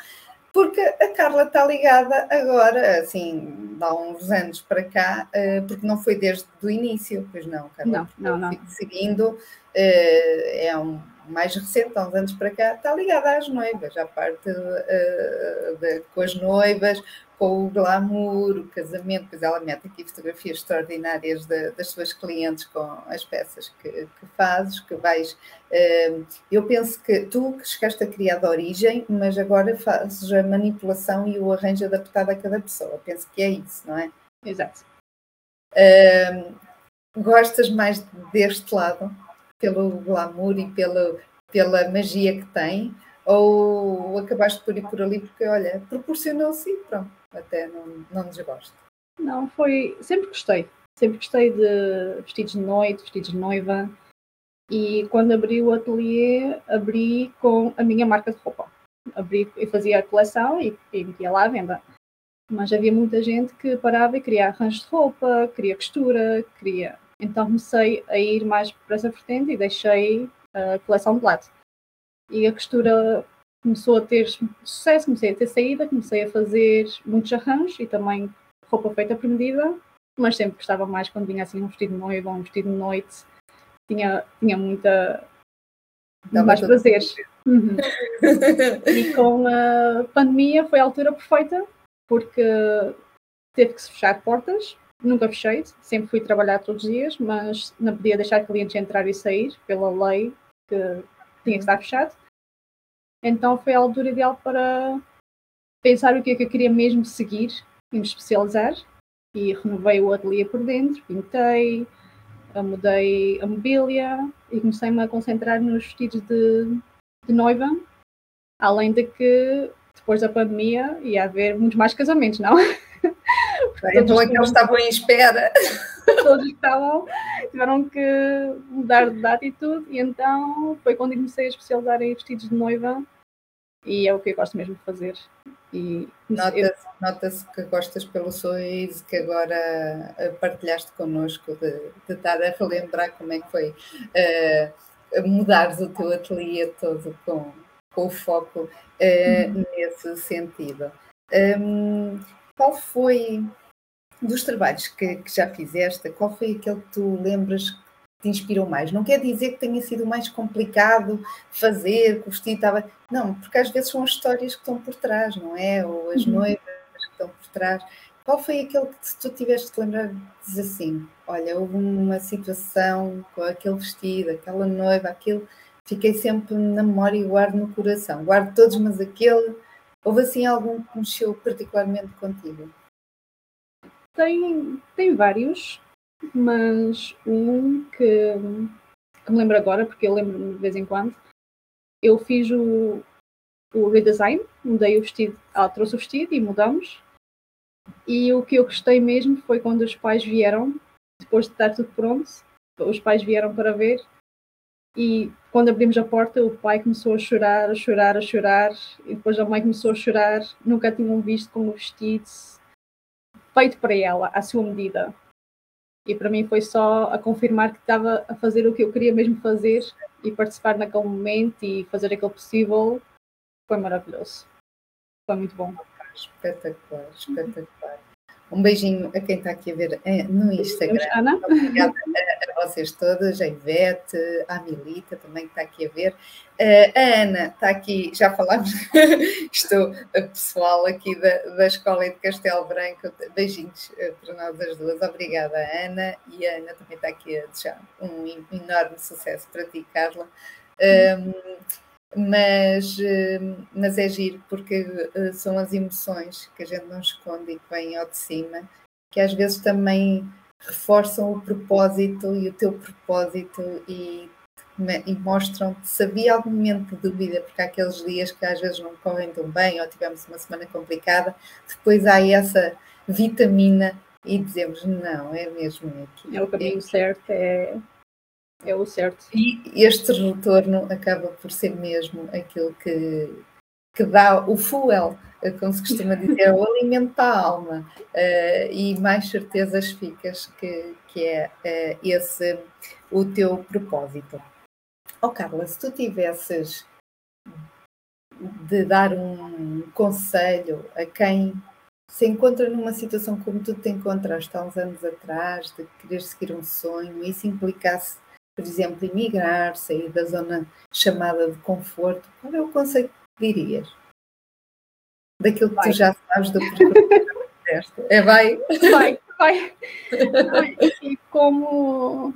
porque a Carla está ligada agora, assim, há uns anos para cá, uh, porque não foi desde o início, pois não, Carla? Não, não, não. Seguindo, é um mais recente, há uns anos para cá, está ligada às noivas, à parte uh, de, com as noivas, com o glamour, o casamento, pois ela mete aqui fotografias extraordinárias de, das suas clientes com as peças que, que fazes, que vais. Uh, eu penso que tu que chegaste a criar de origem, mas agora fazes a manipulação e o arranjo adaptado a cada pessoa. Penso que é isso, não é? Exato. Uh, gostas mais deste lado, pelo glamour e pelo, pela magia que tem? Ou acabaste por ir por ali porque, olha, proporcionou-se pronto até não, não desgosto. Não, foi. Sempre gostei. Sempre gostei de vestidos de noite, vestidos de noiva. E quando abri o ateliê, abri com a minha marca de roupa. Abri e fazia a coleção e, e metia lá à venda. Mas havia muita gente que parava e queria arranjos de roupa, queria costura, queria. Então comecei a ir mais para essa vertente e deixei a coleção de lado. E a costura começou a ter sucesso, comecei a ter saída, comecei a fazer muitos arranjos e também roupa feita por medida, mas sempre gostava mais quando vinha assim um vestido de noiva, um vestido de noite, tinha, tinha muita Dá mais prazer. Uhum. e com a pandemia foi a altura perfeita, porque teve que se fechar portas, nunca fechei, sempre fui trabalhar todos os dias, mas não podia deixar clientes entrar e sair pela lei que tinha que estar fechado. Então foi a altura ideal para pensar o que é que eu queria mesmo seguir e me especializar. E renovei o ateliê por dentro, pintei, mudei a mobília e comecei-me a concentrar nos vestidos de, de noiva. Além de que depois da pandemia ia haver muitos mais casamentos, não? então aqueles estavam em espera. Todos estavam, tiveram que mudar de data e então foi quando comecei a especializar em vestidos de noiva e é o que eu gosto mesmo de fazer. E nota-se, nota que gostas pelo sorriso que agora eh, partilhaste connosco de, de estar a relembrar como é que foi uh, mudares o teu ateliê todo com, com o foco uh, uhum. nesse sentido. Um, qual foi dos trabalhos que, que, já fizeste, qual foi aquele que tu lembras te inspirou mais. Não quer dizer que tenha sido mais complicado fazer, que o vestido estava. Não, porque às vezes são as histórias que estão por trás, não é? Ou as uhum. noivas que estão por trás. Qual foi aquele que tu tiveste de lembrar dizer assim: olha, houve uma situação com aquele vestido, aquela noiva, aquilo, fiquei sempre na memória e guardo no coração. Guardo todos, mas aquele. Houve assim algum que mexeu particularmente contigo? Tem, tem vários mas um que, que me lembro agora, porque eu lembro-me de vez em quando, eu fiz o, o redesign, mudei o vestido, ela trouxe o vestido e mudamos. E o que eu gostei mesmo foi quando os pais vieram, depois de estar tudo pronto, os pais vieram para ver. E quando abrimos a porta, o pai começou a chorar, a chorar, a chorar. E depois a mãe começou a chorar. Nunca tinham visto como vestido feito para ela, à sua medida. E para mim foi só a confirmar que estava a fazer o que eu queria mesmo fazer e participar naquele momento e fazer aquele possível. Foi maravilhoso. Foi muito bom. Espetacular, espetacular. Um beijinho a quem está aqui a ver eh, no Instagram. Ana. Obrigada a, a, vocês todas, a Ivete, a Milita também que está aqui a ver. Uh, a Ana está aqui, já falámos, estou a pessoal aqui da, da Escola de Castelo Branco. Beijinhos uh, para nós as duas. Obrigada, Ana. E a Ana também está aqui a desejar um enorme sucesso para ti, Carla. Um, mas, mas é giro porque eh, são as emoções que a gente não esconde e que vêm ao de cima, que às vezes também reforçam o propósito e o teu propósito e, e mostram-te se havia algum momento de dúvida, porque há aqueles dias que às vezes não correm tão bem ou tivemos uma semana complicada, depois há essa vitamina e dizemos não, é mesmo aqui. É o caminho certo, é é o certo. E este retorno acaba por ser mesmo aquilo que, que dá o fuel, como se costuma dizer, o alimento da alma, uh, e mais certezas ficas que, que é uh, esse o teu propósito. Oh Carla, se tu tivesses de dar um conselho a quem se encontra numa situação como tu te encontraste há uns anos atrás, de querer seguir um sonho, e isso implicasse por exemplo, emigrar, sair da zona chamada de conforto, qual é o conceito que dirias? Daquilo que vai. tu já sabes do percurso É vai? Vai, vai. E como,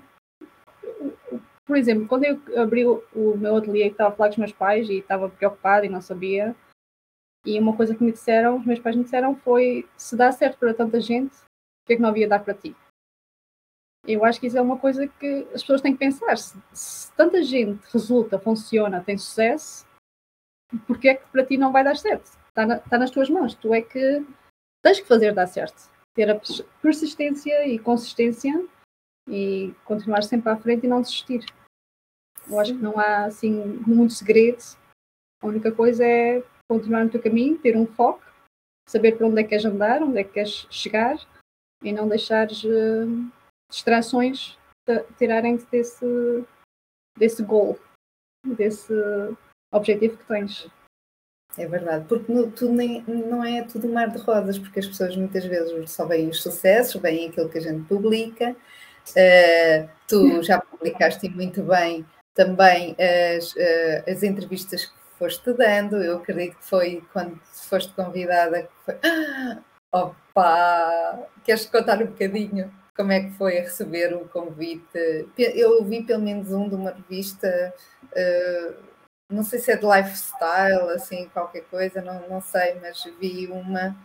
por exemplo, quando eu abri o, meu ateliê, estava a falar com os meus pais e estava preocupada e não sabia, e uma coisa que me disseram, os meus pais me disseram foi, se dá certo para tanta gente, o que é que não havia dar para ti? Eu acho que isso é uma coisa que as pessoas têm que pensar. Se, se tanta gente resulta, funciona, tem sucesso, porque é que para ti não vai dar certo? Está, na, está nas tuas mãos. Tu é que tens que fazer dar certo. Ter a persistência e consistência e continuar sempre à frente e não desistir. Eu acho que não há assim muito segredo. A única coisa é continuar no teu caminho, ter um foco, saber para onde é que queres andar, onde é que queres chegar e não deixares uh, distrações tirarem-te desse, desse goal, desse objetivo que tens. É verdade, porque no, tudo nem, não é tudo um mar de rosas, porque as pessoas muitas vezes só veem os sucessos, veem aquilo que a gente publica. Uh, tu já publicaste muito bem também as, uh, as entrevistas que foste dando. Eu acredito que foi quando foste convidada que foi. Ah, opa! Queres contar um bocadinho? Como é que foi receber o convite? Eu vi pelo menos um de uma revista, uh, não sei se é de lifestyle, assim, qualquer coisa, não, não sei, mas vi uma.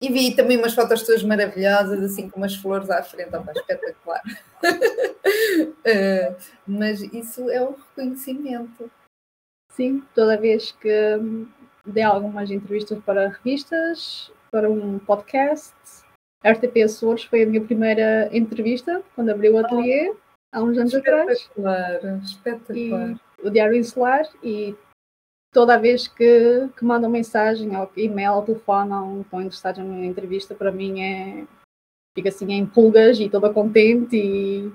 E vi também umas fotos tuas maravilhosas, assim, com umas flores à frente, opa, espetacular. uh, mas isso é um reconhecimento. Sim, toda vez que dei algumas entrevistas para revistas, para um podcast, a RTP Açores foi a minha primeira entrevista quando abriu o ateliê, há uns anos espetacular, atrás. Espetacular, espetacular. o Diário Insular e toda vez que, que mandam mensagem, ou e-mail, ou telefonam, estão interessados na minha entrevista, para mim é. fica assim em pulgas e toda contente e,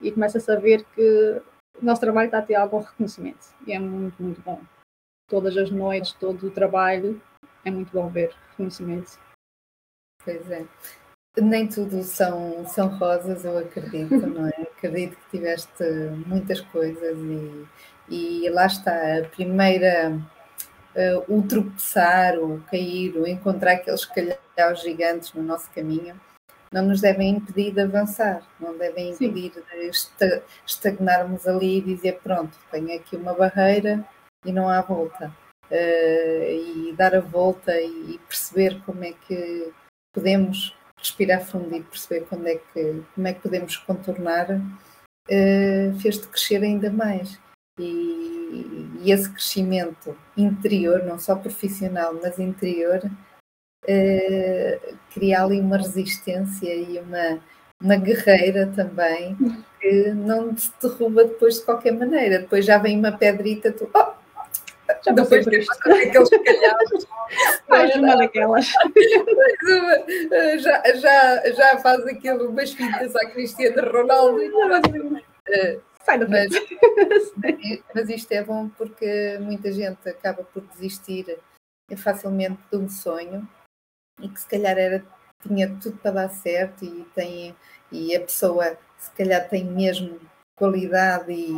e começa a saber que o nosso trabalho está a ter algum reconhecimento e é muito, muito bom. Todas as noites, todo o trabalho, é muito bom ver reconhecimento. Pois é. Nem tudo são, são rosas, eu acredito, não é? Acredito que tiveste muitas coisas e, e lá está, a primeira, uh, o tropeçar, o cair, o encontrar aqueles calhaus gigantes no nosso caminho, não nos devem impedir de avançar, não devem impedir Sim. de estagnarmos ali e dizer: pronto, tenho aqui uma barreira e não há volta. Uh, e dar a volta e perceber como é que podemos respirar fundo e perceber quando é que, como é que podemos contornar, uh, fez-te crescer ainda mais. E, e, esse crescimento interior, não só profissional, mas interior, uh, cria ali uma resistência e uma, uma guerreira também que não te derruba depois de qualquer maneira. Depois já vem uma pedrita, tu oh, Já passei por isto. Aqueles calhados. Mais uma daquelas. já, já, já faz aquilo, umas fintas à Cristiano Ronaldo. Uh, Sai da mas, mas isto é bom porque muita gente acaba por desistir facilmente de um sonho e que se calhar era, tinha tudo para dar certo e, tem, e a pessoa se calhar tem mesmo qualidade e,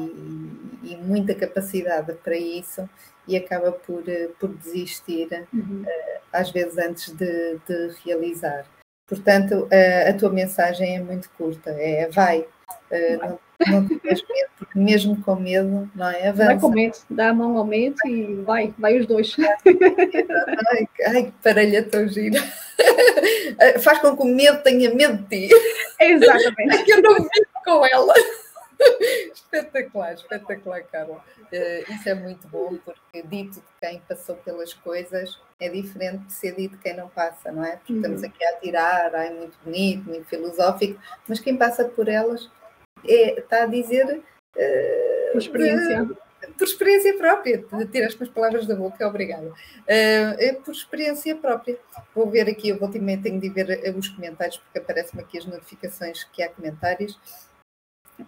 e muita capacidade para isso e acaba por, por desistir uhum. Eh, às vezes antes de, de realizar. Portanto, a, a, tua mensagem é muito curta, é vai, eh, não, não tenhas medo, porque mesmo com medo, não é? Avança. Vai com medo, dá a mão ao medo e vai, vai os dois. Ai, ai que parelha tão gira. Faz com que o medo tenha medo de ti. Exatamente. É que eu não vivo com ela. espetacular, espetacular, Carla. Uh, isso é muito bom, porque dito de quem passou pelas coisas é diferente de ser dito de quem não passa, não é? Porque uhum. estamos aqui a tirar, é muito bonito, muito filosófico, mas quem passa por elas é, está a dizer. Uh, por experiência. De, por experiência própria, tiraste as palavras da boca, obrigada. Uh, é por experiência própria. Vou ver aqui, eu ultimamente tenho de ver os comentários, porque aparecem-me aqui as notificações que há comentários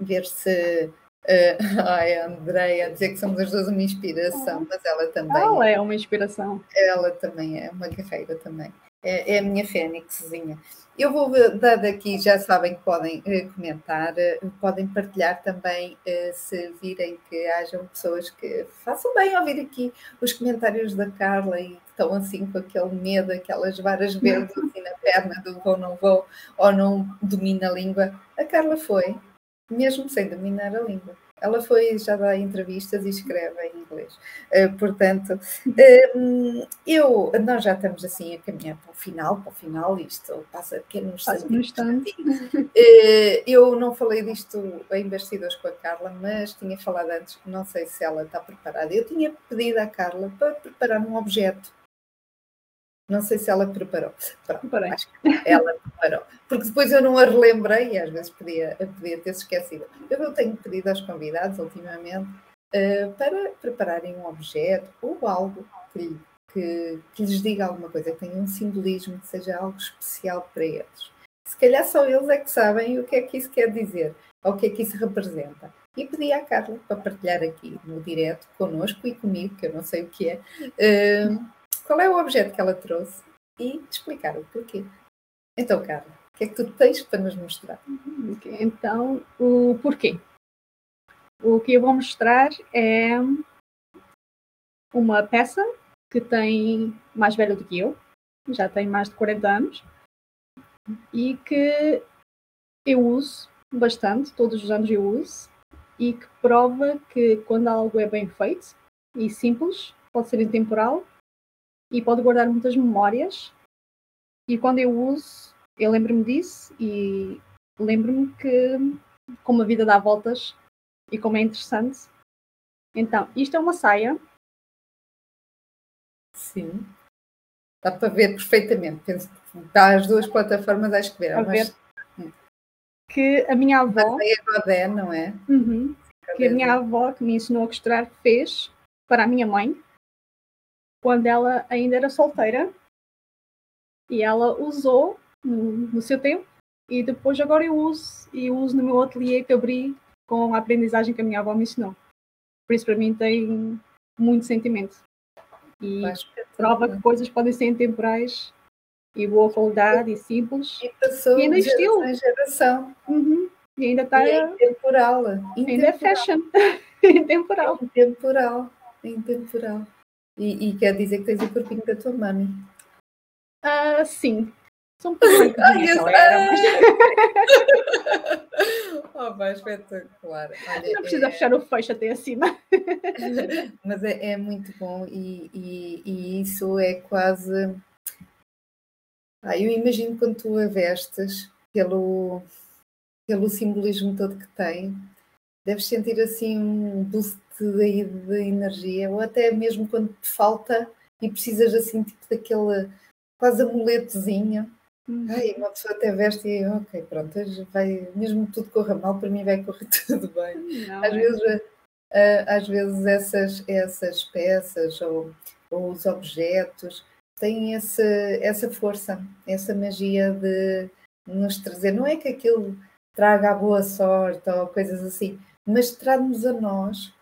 ver se. Uh, ai, a Andrea, dizer que somos as duas uma inspiração, mas ela também. Ela é uma inspiração. Ela também é uma guerreira também. É, é a minha fênixzinha. Eu vou dar daqui, já sabem que podem uh, comentar, podem partilhar também se virem que hajam pessoas que façam bem ouvir aqui os comentários da Carla e que estão assim com aquele medo, aquelas varas verdes assim na perna do vou, não vou, ou não domina a língua. A Carla foi, mesmo sem dominar a língua. Ela foi, já dá entrevistas e escreve em inglês. Uh, portanto, uh, eu, nós já estamos assim a caminhar para o final, para o final, isto passa pequenos instante. Uh, eu não falei disto em bastidores com a Carla, mas tinha falado antes, não sei se ela está preparada. Eu tinha pedido à Carla para preparar um objeto não sei se ela preparou. Pronto, acho que ela preparou. Porque depois eu não a relembrei e às vezes podia, podia ter se esquecido. Eu tenho pedido aos convidados, ultimamente, uh, para prepararem um objeto ou algo que, que, que, lhes diga alguma coisa, que tenha um simbolismo, que seja algo especial para eles. Se calhar só eles é que sabem o que é que isso quer dizer, ou o que é que isso representa. E pedi à Carla para partilhar aqui no direto connosco e comigo, que eu não sei o que é. Uh, qual é o objeto que ela trouxe e explicar o porquê. Então, Carla, o que é que tu tens para nos mostrar? Okay, então, o porquê. O que eu vou mostrar é uma peça que tem mais velha do que eu, já tem mais de 40 anos, e que eu uso bastante, todos os anos eu uso, e que prova que quando algo é bem feito e simples, pode ser intemporal, e pode guardar muitas memórias. E quando eu uso, eu lembro-me disso e lembro-me que como a vida dá voltas e como é interessante. Então, isto é uma saia. Sim. Dá para ver perfeitamente. Penso que dá as duas plataformas à que mas... ver. Que a minha avó. A saia Godé, não é? Uhum. Que a minha avó, que me ensinou a costurar, fez para a minha mãe quando ela ainda era solteira e ela usou no, no, seu tempo e depois agora eu uso e uso no meu ateliê que abri com a aprendizagem que a minha avó me ensinou. Por isso para mim tem muito sentimento. E prova que coisas podem ser intemporais e boa qualidade e simples. E passou e ainda de geração em geração. Uhum. E ainda está. É intemporal. Ainda é fashion. intemporal. Intemporal. Intemporal. E, e, quer dizer que tens o corpinho da tua mãe. Uh, sim. São um era, mas... oh, vai, espetacular. Olha, Não precisa é... fechar o fecho até acima. mas é, é muito bom e, e, e, isso é quase. Ah, eu imagino quando tu a vestes pelo, pelo simbolismo todo que tem, deves sentir assim um boost de, de energia, ou até mesmo quando te falta e precisas assim tipo daquele quase amuletozinho. Uhum. Ai, uma pessoa até veste e ok, pronto, vai, mesmo que tudo corra mal, para mim vai correr tudo bem. Não, Às é. vezes às vezes essas, essas peças ou, ou os objetos têm esse, essa força, essa magia de nos trazer. Não é que aquilo traga a boa sorte ou coisas assim, mas traz-nos a nós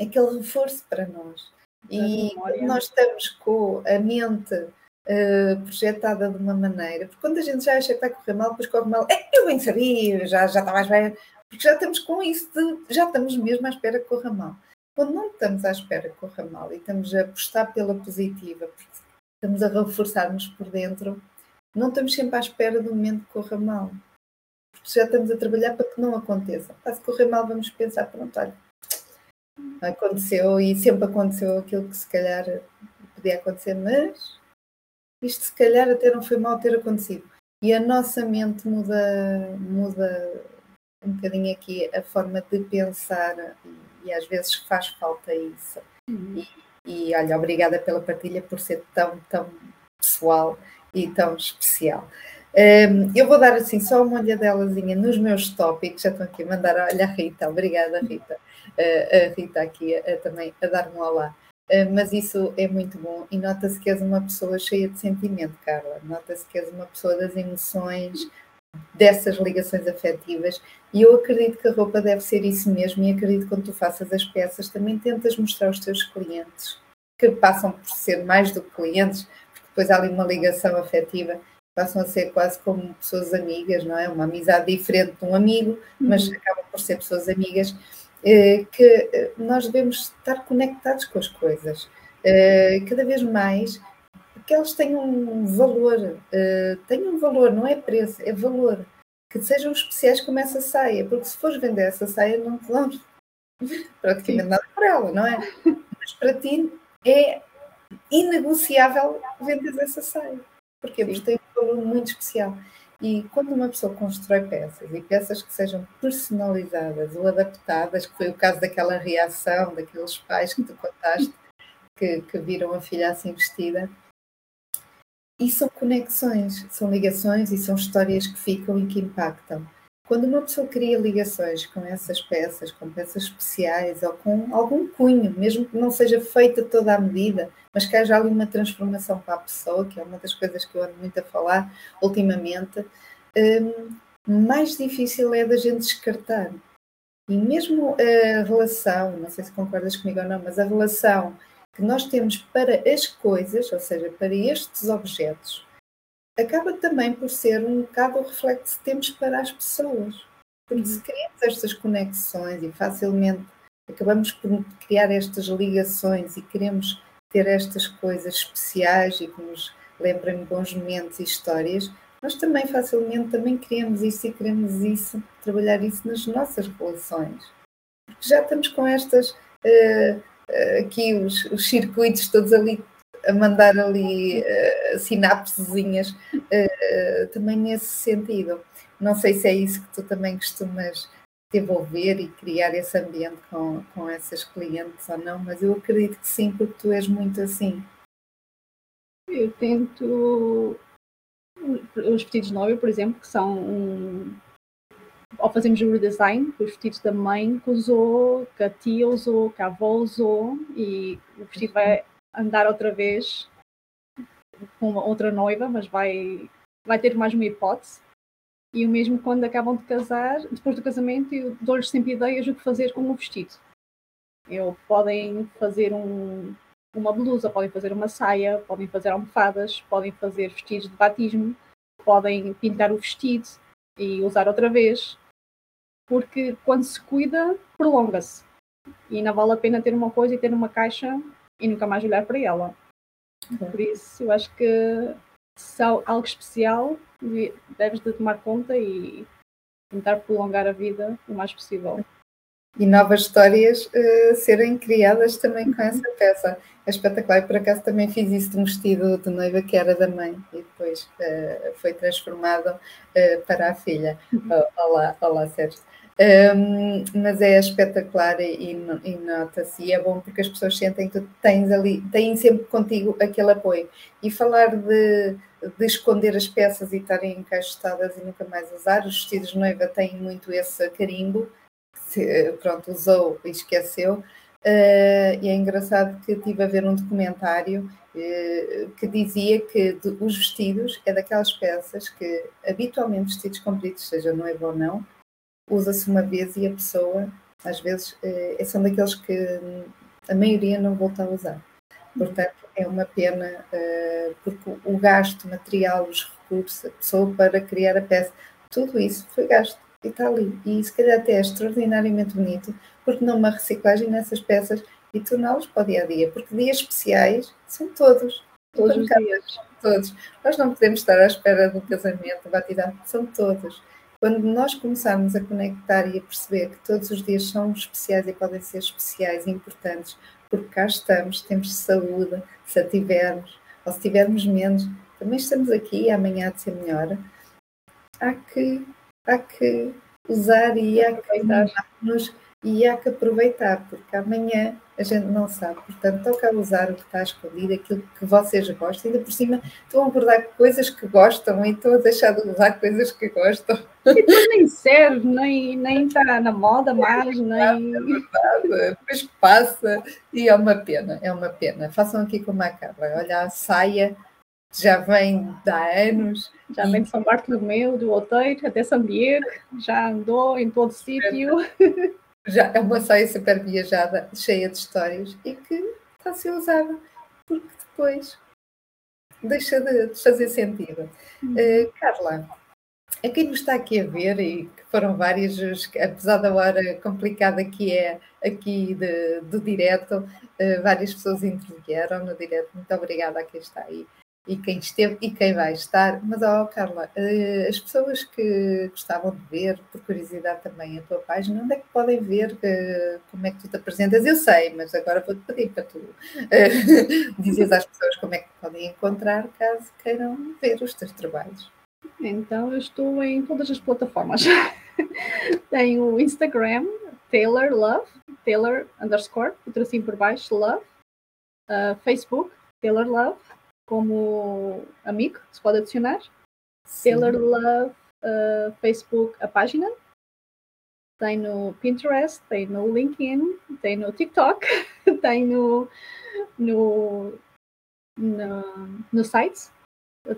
aquele reforço para nós. E nós estamos com a mente uh, projetada de uma maneira, porque quando a gente já acha que vai correr mal, depois corre mal, é, eu bem sabia, já, já estava bem, porque já estamos com isso, de, já estamos mesmo à espera que corra mal. Quando não estamos à espera que corra mal e estamos a apostar pela positiva, porque estamos a reforçar-nos por dentro, não estamos sempre à espera do momento que corra mal. Porque já estamos a trabalhar para que não aconteça. se correr mal, vamos pensar, pronto, olha, aconteceu e sempre aconteceu aquilo que se calhar podia acontecer, mas isto se calhar até não foi mal ter acontecido. E a nossa mente muda, muda um bocadinho aqui a forma de pensar e, e às vezes faz falta isso. Uhum. E, e olha, obrigada pela partilha por ser tão, tão pessoal e tão especial. Um, eu vou dar assim só uma olhadelazinha nos meus tópicos, já estão aqui a mandar, olha a Rita, obrigada Rita, a Rita aqui uh, também a dar-me um olá. Mas isso é muito bom e nota-se que és uma pessoa cheia de sentimento, Carla. Nota-se que és uma pessoa das emoções, dessas ligações afetivas e eu acredito que a roupa deve ser isso mesmo e acredito que quando tu faças as peças também tentas mostrar aos teus clientes que passam por ser mais do que clientes, porque depois há ali uma ligação afetiva passam a ser quase como pessoas amigas, não é? Uma amizade diferente de um amigo, mas uhum. acabam por ser pessoas amigas, que eh, nós devemos estar conectados com as coisas. Eh, cada vez mais, que elas tenham um valor, tenham um valor, não é preço, é valor. Que sejam especiais como essa saia, porque se fores vender essa saia, não te damos praticamente Sim. nada por ela, não é? Mas para ti é inegociável vender essa saia. Porquê? Porque tem um valor muito especial. E quando uma pessoa constrói peças, e peças que sejam personalizadas ou adaptadas, que foi o caso daquela reação daqueles pais que tu contaste, que, que viram a filha assim vestida, e são conexões, são ligações e são histórias que ficam e que impactam. Quando uma pessoa cria ligações com essas peças, com peças especiais ou com algum cunho, mesmo que não seja feita toda a medida, mas que haja ali uma transformação para a pessoa, que é uma das coisas que eu ando muito a falar ultimamente, hum, mais difícil é da gente descartar. E mesmo a relação, não sei se concordas comigo ou não, mas a relação que nós temos para as coisas, ou seja, para estes objetos, acaba também por ser um bocado o reflexo que temos para as pessoas. Porque se criamos estas conexões e facilmente acabamos por criar estas ligações e queremos ter estas coisas especiais e que nos lembrem bons momentos e histórias, nós também facilmente também queremos isso e queremos isso, trabalhar isso nas nossas relações. Porque já estamos com estas, uh, uh, aqui os, os circuitos todos ali a mandar ali uh, sinapsezinhas uh, também nesse sentido. Não sei se é isso que tu também costumas desenvolver e criar esse ambiente com, com essas clientes ou não, mas eu acredito que sim, porque tu és muito assim. Eu tento os vestidos novos, por exemplo, que são um, ao fazermos o redesign, os vestidos da mãe que usou, que a tia usou, que a avó usou, e o vestido vai andar outra vez com uma outra noiva, mas vai, vai ter mais uma hipótese. E o mesmo quando acabam de casar, depois do casamento, eu dou-lhes sempre ideias do que fazer com o vestido. Eu, podem fazer um, uma blusa, podem fazer uma saia, podem fazer almofadas, podem fazer vestidos de batismo, podem pintar o vestido e usar outra vez. Porque quando se cuida, prolonga-se. E não vale a pena ter uma coisa e ter uma caixa e nunca mais olhar para ela. Uhum. Por isso, eu acho que se há algo especial, deves de tomar conta e tentar prolongar a vida o mais possível. E novas histórias uh, serem criadas também com essa peça. É espetacular. Por acaso, também fiz isso de um vestido de noiva que era da mãe e depois uh, foi transformado uh, para a filha. Uhum. olá, olá, Sérgio. Um, mas é espetacular e, e nota-se, e é bom porque as pessoas sentem que tu tens ali, têm sempre contigo aquele apoio. E falar de, de esconder as peças e estarem encaixotadas e nunca mais usar, os vestidos de noiva têm muito esse carimbo, pronto, usou e esqueceu. Uh, e é engraçado que estive a ver um documentário uh, que dizia que de, os vestidos é daquelas peças que habitualmente vestidos compridos, seja noiva ou não, usa-se uma vez e a pessoa, às vezes, uh, são daqueles que a maioria não volta a usar. Portanto, é uma pena, porque o gasto material, os recursos, a pessoa para criar a peça, tudo isso foi gasto e está ali. E se calhar até é extraordinariamente bonito, porque não uma reciclagem nessas peças e torná-los para o dia a dia, porque dias especiais são todos. Todos os dias. Todos. Nós não podemos estar à espera do casamento, batidão, são todos. Quando nós começarmos a conectar e a perceber que todos os dias são especiais e podem ser especiais e importantes, porque cá estamos, temos saúde, se a tivermos, ou se tivermos menos, também estamos aqui e amanhã há de ser melhor. Há que há que usar e há que nos e há que aproveitar, porque amanhã a gente não sabe. Portanto, toca a usar o que está escondido, aquilo que vocês gostam. Ainda por cima, estão a abordar coisas que gostam e estão a deixar de usar coisas que gostam. E nem serve, nem, nem está na moda mais, nem. É verdade, depois passa e é uma pena, é uma pena. Façam aqui como a Carla, olha a saia já vem de há anos. Já vem de São Bartolomeu, do Outeiro, até São Diego, já andou em todo sítio. Já é uma saia super viajada, cheia de histórias e que está a ser usada, porque depois deixa de, fazer sentido. Uh, Carla, a quem nos está aqui a ver, e que foram várias, apesar da hora complicada que é aqui de, do direto, uh, várias pessoas intervieram no direto. Muito obrigada a quem está aí e quem esteve e quem vai estar. Mas, oh, Carla, uh, as pessoas que gostavam de ver, por curiosidade também, a tua página, onde é que podem ver uh, como é que tu te apresentas? Eu sei, mas agora vou-te pedir para tu uh, dizes às pessoas como é que podem encontrar caso queiram ver os teus trabalhos. Então, eu estou em todas as plataformas. Tenho o Instagram, Taylor Love, Taylor underscore, o tracinho por baixo, Love. Uh, Facebook, Taylor Love como amigo, se pode adicionar. Taylor Love uh, Facebook, a página. Tem no Pinterest, tem no LinkedIn, tem no TikTok, tem no, no, no, no site,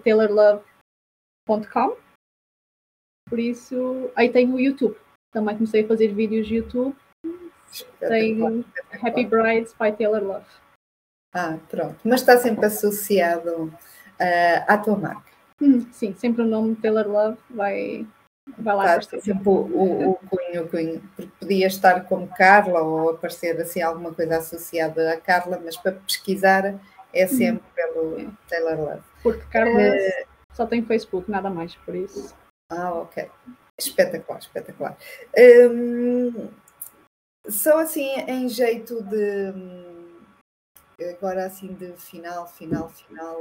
taylorlove.com. Por isso, aí tem o YouTube. Também comecei a fazer vídeos de YouTube. Tem Happy Brides by Taylor Love. Ah, pronto. Mas está sempre associado uh, à tua marca. Hum, sim, sempre o nome Taylor Love vai, vai lá está sempre o, o, o cunho, o cunho, porque podia estar como Carla ou aparecer assim alguma coisa associada a Carla, mas para pesquisar é uhum. sempre hum. pelo Taylor Love. Porque Carla uh, só tem Facebook, nada mais, por isso. Ah, ok. Espetacular, espetacular. Um, só assim em jeito de agora assim de final, final, final,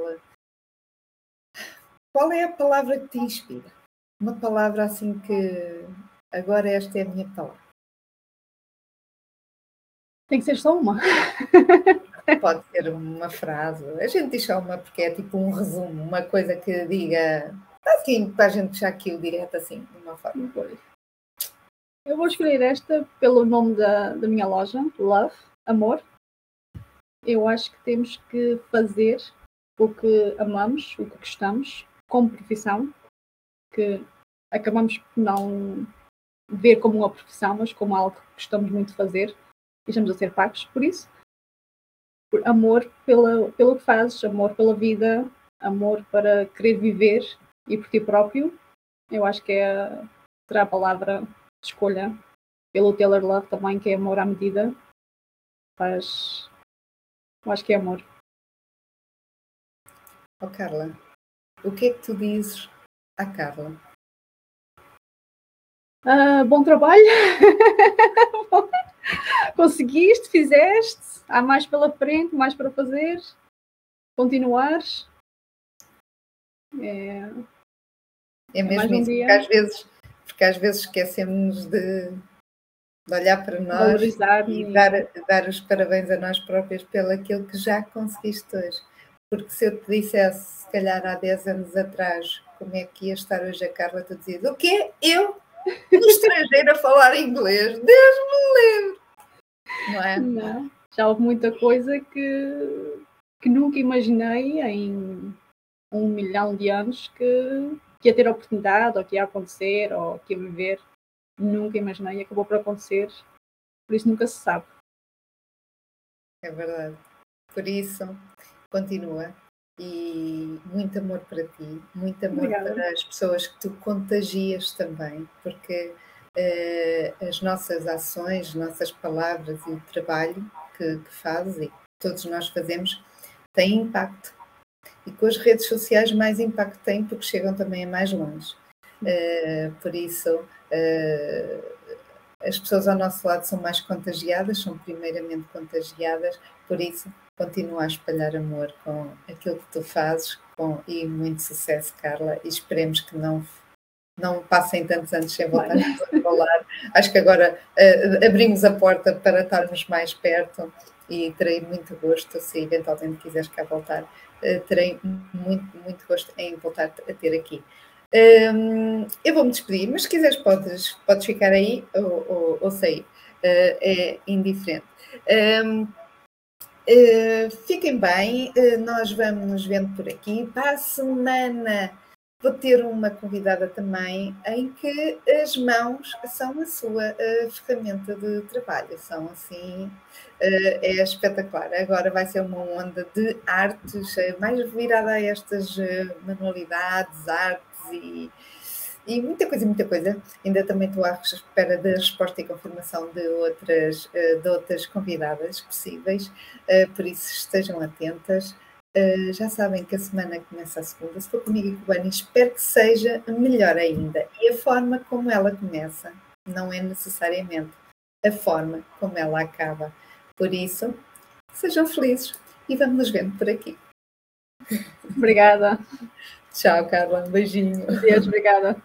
qual é a palavra que te inspira? Uma palavra assim que agora esta é a minha palavra. Tem que ser só uma. Pode ser uma frase. A gente diz só uma porque é tipo um resumo, uma coisa que diga assim, para a gente puxar aqui o direto assim, de uma forma. Eu vou escolher esta pelo nome da, da minha loja, Love, Amor eu acho que temos que fazer o que amamos, o que gostamos, como profissão, que acabamos por não ver como uma profissão, mas como algo que gostamos muito de fazer e estamos a ser pagos por isso. Por amor pela, pelo que fazes, amor pela vida, amor para querer viver e por ti próprio, eu acho que é, será a palavra de escolha pelo Taylor Love também, que é amor à medida. Faz, eu acho que é amor. Oh, Carla, o que é que tu dizes à Carla? Uh, bom trabalho. Conseguiste, fizeste. Há mais pela frente, mais para fazer. Continuares. É, é mesmo um isso, porque às, vezes, porque às vezes esquecemos de, de olhar para nós e dar, dar os parabéns a nós próprios pelo aquilo que já conseguiste hoje. Porque se eu te dissesse, se calhar há 10 anos atrás, como é que ia estar hoje a Carla, tu dizias, o quê? Eu? um estrangeiro a falar inglês. Deus me livre! Não é? Não. Já houve muita coisa que, que nunca imaginei em um milhão de anos que, que ia ter oportunidade, ou que ia acontecer, ou que ia viver. Nunca imaginei e acabou por acontecer. Por isso nunca se sabe. É verdade. Por isso, continua. E muito amor para ti, muito amor Obrigada. para as pessoas que tu contagias também, porque uh, as nossas ações, nossas palavras e o trabalho que, que fazes e que todos nós fazemos têm impacto. E com as redes sociais mais impacto têm porque chegam também a mais longe. Uh, por isso, as pessoas ao nosso lado são mais contagiadas, são primeiramente contagiadas, por isso continua a espalhar amor com aquilo que tu fazes com, e muito sucesso, Carla, e esperemos que não não passem tantos anos sem voltar a falar. Acho que agora uh, abrimos a porta para estarmos mais perto e terei muito gosto, se eventualmente quiseres cá voltar, uh, terei muito, muito gosto em voltar a ter aqui. Um, eu vou-me despedir, mas se quiseres podes, podes ficar aí ou, ou, ou sair, uh, é indiferente. Um, uh, fiquem bem, uh, nós vamos nos vendo por aqui. Para a semana vou ter uma convidada também em que as mãos são a sua ferramenta de trabalho, são assim, é espetacular. Agora vai ser uma onda de artes, mais virada a estas manualidades, artes e, e muita coisa, muita coisa. Ainda também estou à espera da resposta e confirmação de outras, eh, de outras convidadas possíveis, eh, por isso estejam atentas. Eh, já sabem que a semana começa a segunda. Se comigo e com o Bani, espero que seja melhor ainda. E a forma como ela começa não é necessariamente a forma como ela acaba. Por isso, sejam felizes e vamos nos vendo por aqui. Obrigada. Tchau, Carla. Um beijinho. Deus, obrigada.